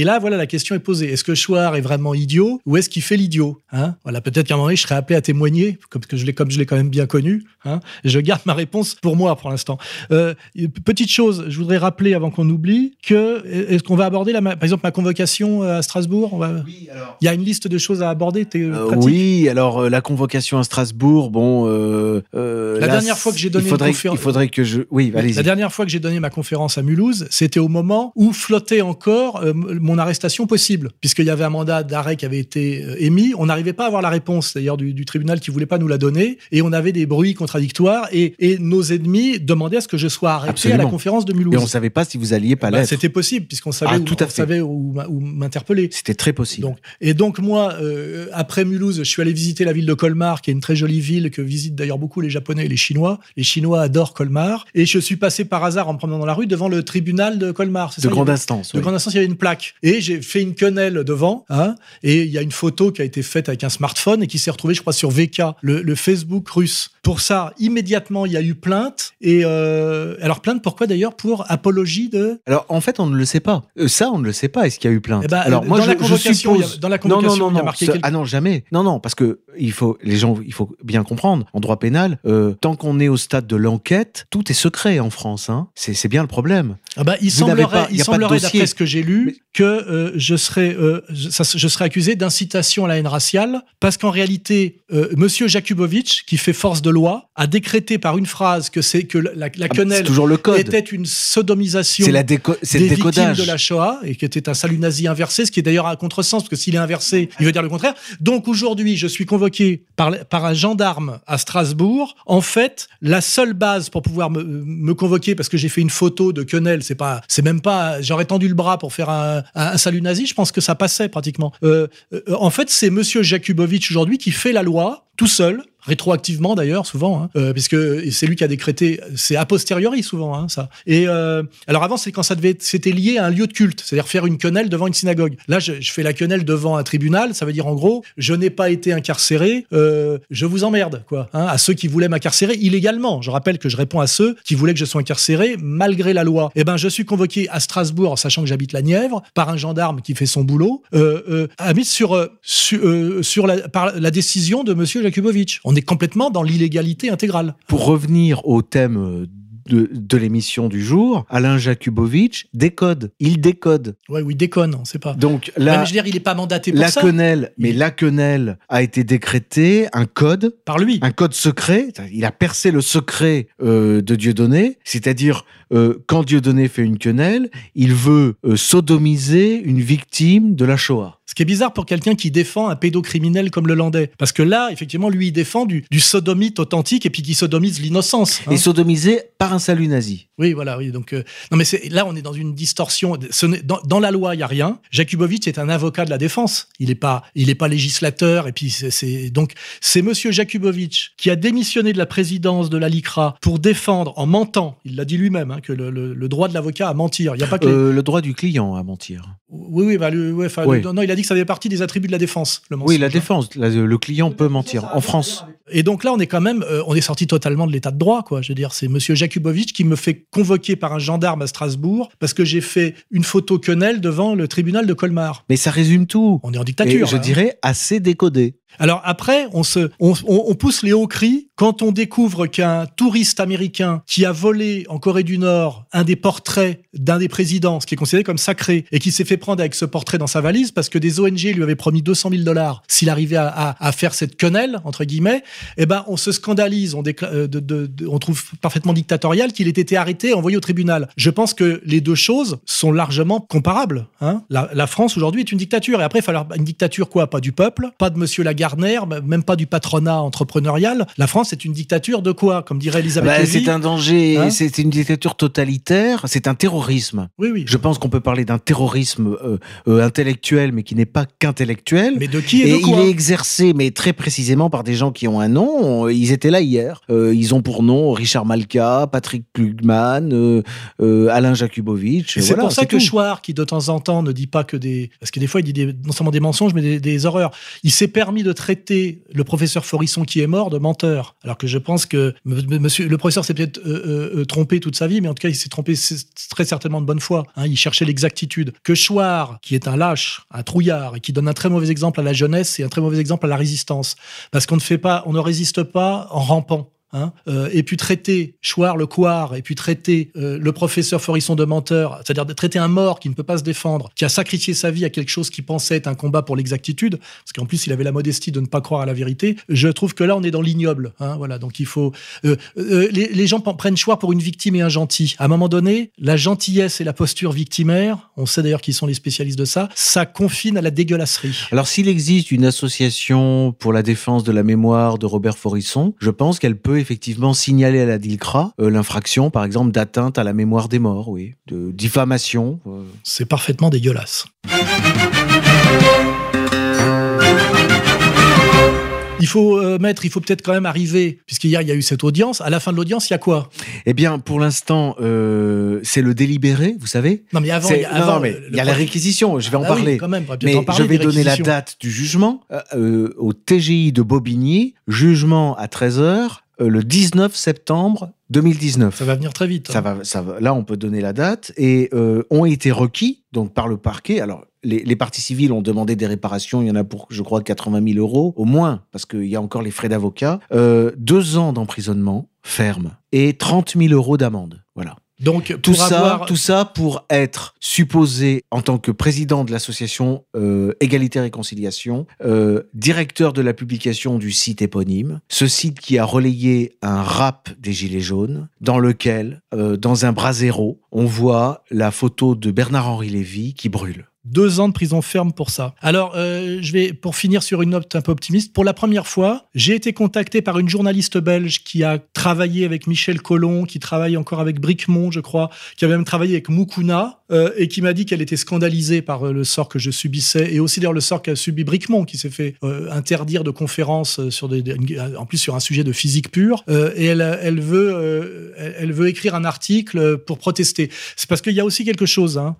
Et là, voilà, la question est posée. Est-ce que Chouard est vraiment idiot ou est-ce qu'il fait l'idiot hein? Voilà, peut-être qu'à un moment donné, je serais appelé à témoigner, comme que je l'ai, comme je l'ai quand même bien connu. Hein je garde ma réponse pour moi pour l'instant. Euh, petite chose, je voudrais rappeler avant qu'on oublie que est-ce qu'on va aborder, la, par exemple, ma convocation euh, à Strasbourg? On va... Il y a une liste de choses à aborder. T'es Euh, oui, alors euh, la convocation à Strasbourg, bon. euh, euh, La là, dernière fois que j'ai donné il une conférence- il faudrait que je. Oui, allez-y. La dernière fois que j'ai donné ma conférence à Mulhouse, c'était au moment où flottait encore euh, m- mon arrestation possible, puisqu'il y avait un mandat d'arrêt qui avait été euh, émis. On n'arrivait pas à avoir la réponse, d'ailleurs, du, du tribunal qui voulait pas nous la donner, et on avait des bruits contradictoires, et, et nos ennemis demandaient à ce que je sois arrêté à la conférence de Mulhouse. Et on savait pas si vous alliez pas Bah, l'être. c'était possible, puisqu'on savait, Ah, où, tout à on fait. savait où, où m'interpeller. C'était très possible. Donc, et donc moi, euh, après Mulhouse, je suis allé visiter la ville de Colmar, qui est une très jolie ville que visitent d'ailleurs beaucoup les Japonais et les Chinois. Les Chinois adorent Colmar. Et je suis passé par hasard en me promenant dans la rue devant le tribunal de Colmar. de ça, grande instance. de oui. grande instance, il y avait une plaque. Et j'ai fait une quenelle devant. Hein, et il y a une photo qui a été faite avec un smartphone et qui s'est retrouvée, je crois, sur VK, le, le Facebook russe. Pour ça, immédiatement, il y a eu plainte. Et euh, alors, plainte pourquoi d'ailleurs Pour apologie de. Alors en fait, on ne le sait pas. Euh, ça, on ne le sait pas. Est-ce qu'il y a eu plainte? Eh ben, Alors dans la convocation, a- dans la convocation, non, non, il y a non, marqué ça- Ah non, jamais. Non, non, parce que il faut les gens, il faut bien comprendre. En droit pénal, euh, tant qu'on est au stade de l'enquête, tout est secret en France. Hein. C'est bien le problème. Ah bah, il Vous semblerait, pas- il semblerait d'après ce que j'ai lu, que euh, je serais, euh, je, ça- je serais accusé d'incitation à la haine raciale, parce qu'en réalité, euh, Monsieur Jakubowicz, qui fait force de loi, a décrété par une phrase que c'est que la, la Ah, quenelle toujours le code. était une sodomisation la déco- des le victimes de la Shoah et qui était un salut nazi inversé, ce qui est d'ailleurs un contresens, parce que s'il est inversé, il veut dire le contraire. Donc aujourd'hui, je suis convoqué par, par un gendarme à Strasbourg. En fait, la seule base pour pouvoir me, me convoquer, parce que j'ai fait une photo de quenelle, c'est pas, c'est même pas, j'aurais tendu le bras pour faire un, un- salut nazi, je pense que ça passait pratiquement. Euh, euh, en fait, c'est Monsieur Jakubowicz aujourd'hui qui fait la loi tout seul rétroactivement d'ailleurs souvent, hein, euh, puisque c'est lui qui a décrété, c'est a posteriori souvent hein, ça. Et euh, alors avant c'est quand ça devait, c'était lié à un lieu de culte, c'est-à-dire faire une quenelle devant une synagogue. Là je, fais la quenelle devant un tribunal, ça veut dire en gros je n'ai pas été incarcéré, euh, je vous emmerde quoi, hein, à ceux qui voulaient m'incarcérer illégalement. Je rappelle que je réponds à ceux qui voulaient que je sois incarcéré malgré la loi. Eh ben je suis convoqué à Strasbourg, sachant que j'habite la Nièvre, par un gendarme qui fait son boulot, à mise sur la décision de Monsieur Jakubowicz. On est complètement dans l'illégalité intégrale. Pour revenir au thème de, de l'émission du jour, Alain Jakubowicz décode. Il décode. Ouais, oui, déconne, on sait pas. Donc là, Même, je veux dire, il n'est pas mandaté pour la ça. quenelle, mais la quenelle a été décrétée, un code, Par lui. un code secret. Il a percé le secret euh, de Dieudonné, c'est-à-dire euh, quand Dieudonné fait une quenelle, il veut euh, sodomiser une victime de la Shoah. Ce qui est bizarre pour quelqu'un qui défend un pédocriminel comme le Landais. Parce que là, effectivement, lui, il défend du, sodomite authentique et puis qui sodomise l'innocence. hein. Et sodomisé par un salut nazi. Oui, voilà, oui. Donc, euh, non, mais là, on est dans une distorsion. Ce dans, dans la loi, il y a rien. Jakubowicz est un avocat de la défense. Il n'est pas, il est pas législateur. Et puis, c'est- donc c'est Monsieur Jakubowicz qui a démissionné de la présidence de la LICRA pour défendre, en mentant, il l'a dit lui-même, hein, que le, le- le droit de l'avocat à mentir. Il n'y a pas que. les- Euh, le droit du client à mentir. Oui, oui, bah, le- ouais, enfin, Oui. non, il a dit que ça faisait partie des attributs de la défense. Le Oui, la hein. défense. Le client peut mentir. En France. Et donc là, on est quand même, euh, on est sorti totalement de l'état de droit, quoi. Je veux dire, c'est Monsieur Jakubowicz qui me fait convoquer par un gendarme à Strasbourg parce que j'ai fait une photo quenelle devant le tribunal de Colmar. Mais ça résume tout. On est en Et dictature. je là, hein. dirais assez décodé. Alors après, on, se, on, on- pousse les hauts cris quand on découvre qu'un touriste américain qui a volé en Corée du Nord un des portraits d'un des présidents, ce qui est considéré comme sacré, et qui s'est fait prendre avec ce portrait dans sa valise parce que des ONG lui avaient promis 200 000 dollars s'il arrivait à, faire cette quenelle, entre guillemets, eh ben on se scandalise, on, euh, on trouve parfaitement dictatorial qu'il ait été arrêté et envoyé au tribunal. Je pense que les deux choses sont largement comparables. Hein la, France aujourd'hui est une dictature, et après il falloir une dictature quoi? Pas du peuple, pas de Monsieur Lagarner, même pas du patronat entrepreneurial. La France est une dictature de quoi Comme dirait Elisabeth Bah, c'est un danger, Hein c'est une dictature totalitaire, c'est un terrorisme. Oui, oui. Je pense qu'on peut parler d'un terrorisme euh, euh, intellectuel, mais qui n'est pas qu'intellectuel. Mais de qui et, Et de il quoi est exercé, mais très précisément par des gens qui ont un nom. Ils étaient là hier. Euh, ils ont pour nom Richard Malka, Patrick Klugman, euh, euh, Alain Jakubowicz. C'est Voilà, pour ça que tout. Chouard, qui de temps en temps ne dit pas que des... Parce que des fois, il dit des- non seulement des mensonges, mais des, des horreurs. Il s'est permis de traiter le professeur Forisson qui est mort de menteur. Alors que je pense que monsieur, le professeur s'est peut-être euh, euh, euh, trompé toute sa vie, mais en tout cas, il s'est trompé très certainement de bonne foi. hein. il cherchait l'exactitude. Que Chouard, qui est un lâche, un trouillard, et qui donne un très mauvais exemple à la jeunesse et un très mauvais exemple à la résistance. Parce qu'on ne fait pas, on ne résiste pas en rampant. Hein, euh, et puis traiter Chouard le couard, et puis traiter euh, le professeur Forisson de menteur, c'est-à-dire de traiter un mort qui ne peut pas se défendre, qui a sacrifié sa vie à quelque chose qui pensait être un combat pour l'exactitude, parce qu'en plus il avait la modestie de ne pas croire à la vérité. Je trouve que là on est dans l'ignoble. Hein, voilà, donc il faut. euh, les, les gens prennent Chouard pour une victime et un gentil. À un moment donné, la gentillesse et la posture victimaire, on sait d'ailleurs qui sont les spécialistes de ça, ça confine à la dégueulasserie. Alors, s'il existe une association pour la défense de la mémoire de Robert Forisson, je pense qu'elle peut effectivement signaler à la DILCRA euh, l'infraction, par exemple, d'atteinte à la mémoire des morts, oui, de diffamation. euh. C'est parfaitement dégueulasse. Il faut euh, mettre, il faut peut-être quand même arriver, puisqu'hier il y a eu cette audience. À la fin de l'audience, il y a quoi? Eh bien, pour l'instant, euh, c'est le délibéré, vous savez. Non, mais avant, C'est- il y a, non, avant, non, mais le- il y a le la réquisition, je vais en Ah oui, parler. quand même, on va peut-être Mais en parler je vais donner la date du jugement euh, euh, au TGI de Bobigny, jugement à 13h, le 19 septembre 2019. Ça va venir très vite. hein. Ça va, ça va, là, on peut donner la date et euh, ont été requis donc par le parquet. Alors, les, les parties civiles ont demandé des réparations. Il y en a pour, je crois, 80 000 euros au moins, parce qu'il y a encore les frais d'avocat. Euh, deux ans d'emprisonnement ferme et 30 000 euros d'amende. Voilà. Donc, Tout ça, avoir... tout ça pour être supposé en tant que président de l'association euh, Égalité et Réconciliation, euh, directeur de la publication du site éponyme, ce site qui a relayé un rap des Gilets jaunes, dans lequel, euh, dans un brasero, on voit la photo de Bernard-Henri Lévy qui brûle. Deux ans de prison ferme pour ça. Alors, euh, je vais, pour finir sur une note un peu optimiste, pour la première fois, j'ai été contacté par une journaliste belge qui a travaillé avec Michel Collomb, qui travaille encore avec Bricmont, je crois, qui a même travaillé avec Mukuna, euh, et qui m'a dit qu'elle était scandalisée par euh, le sort que je subissais, et aussi d'ailleurs le sort qu'a subi Bricmont, qui s'est fait interdire de conférences en plus sur un sujet de physique pure, et elle, elle veut, elle, veut écrire un article pour protester. C'est parce qu'il y a aussi quelque chose. Hein,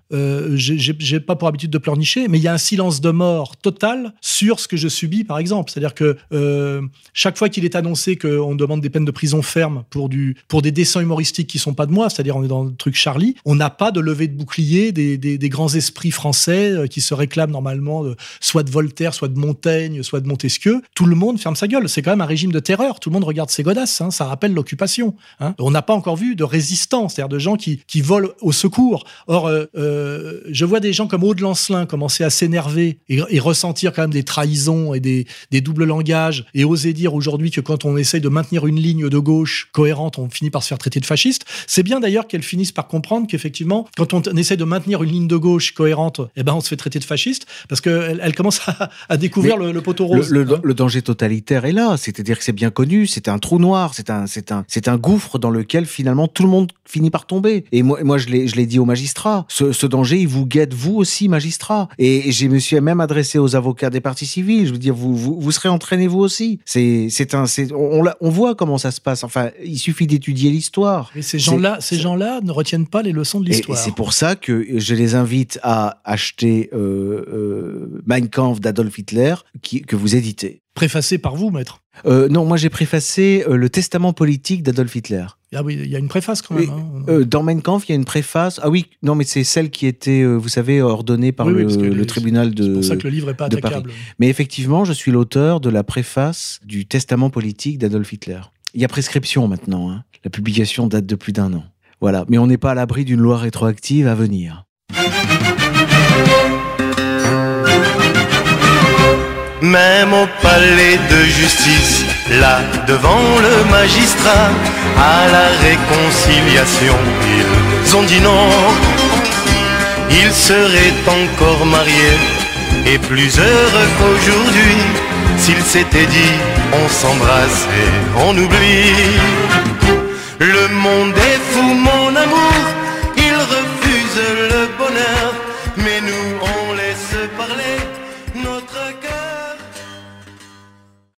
j'ai pas pour habitude de pleurnicher, mais il y a un silence de mort total sur ce que je subis, par exemple. C'est-à-dire que euh, chaque fois qu'il est annoncé qu'on demande des peines de prison ferme pour, du, pour des dessins humoristiques qui sont pas de moi, c'est-à-dire on est dans le truc Charlie, on n'a pas de levée de bouclier des, des, grands esprits français euh, qui se réclament normalement soit de Voltaire, soit de Montaigne, soit de Montesquieu. Tout le monde ferme sa gueule. C'est quand même un régime de terreur. Tout le monde regarde ses godasses. Hein. Ça rappelle l'occupation. Hein. On n'a pas encore vu de résistance, c'est-à-dire de gens qui, qui volent au secours. Or, euh, je vois des gens comme Aude Lancelin commencer à s'énerver et, ressentir quand même des trahisons et des, doubles langages et oser dire aujourd'hui que quand on essaye de maintenir une ligne de gauche cohérente, on finit par se faire traiter de fasciste. C'est bien d'ailleurs qu'elles finissent par comprendre qu'effectivement, quand on essaie de maintenir une ligne de gauche cohérente, eh ben on se fait traiter de fasciste parce qu'elle elle commence à, découvrir le, poteau rose. Le, danger totalitaire est là, c'est-à-dire que c'est bien connu, c'est un trou noir, c'est un, c'est un, c'est un gouffre dans lequel finalement tout le monde finit par tomber. Et moi, moi je l'ai, je l'ai dit aux magistrats, ce, ce danger, il vous guette vous aussi, magistrat. Et je me suis même adressé aux avocats des partis civils. Je veux dire, vous, vous, serez entraînés vous aussi. C'est, c'est un, c'est, on, on, voit comment ça se passe. Enfin, il suffit d'étudier l'histoire. Mais ces gens-là, ces gens-là ne retiennent pas les leçons de l'histoire. Et, c'est pour ça que je les invite à acheter euh, euh, Mein Kampf d'Adolf Hitler, qui, que vous éditez. Préfacé par vous, maître. Euh, non, moi j'ai préfacé euh, le testament politique d'Adolf Hitler. Ah oui, il y a une préface quand même. Hein. Euh, dans Mein Kampf, il y a une préface. Ah oui, non, mais c'est celle qui était, vous savez, ordonnée par le, tribunal de. C'est pour ça que le livre n'est pas attaquable. Mais effectivement, je suis l'auteur de la préface du testament politique d'Adolf Hitler. Il y a prescription maintenant. Hein. La publication date de plus d'un an. Voilà, mais on n'est pas à l'abri d'une loi rétroactive à venir. Même au palais de justice, là devant le magistrat, à la réconciliation, ils ont dit non. Ils seraient encore mariés et plus heureux qu'aujourd'hui s'ils s'étaient dit on s'embrasse et on oublie. Le monde est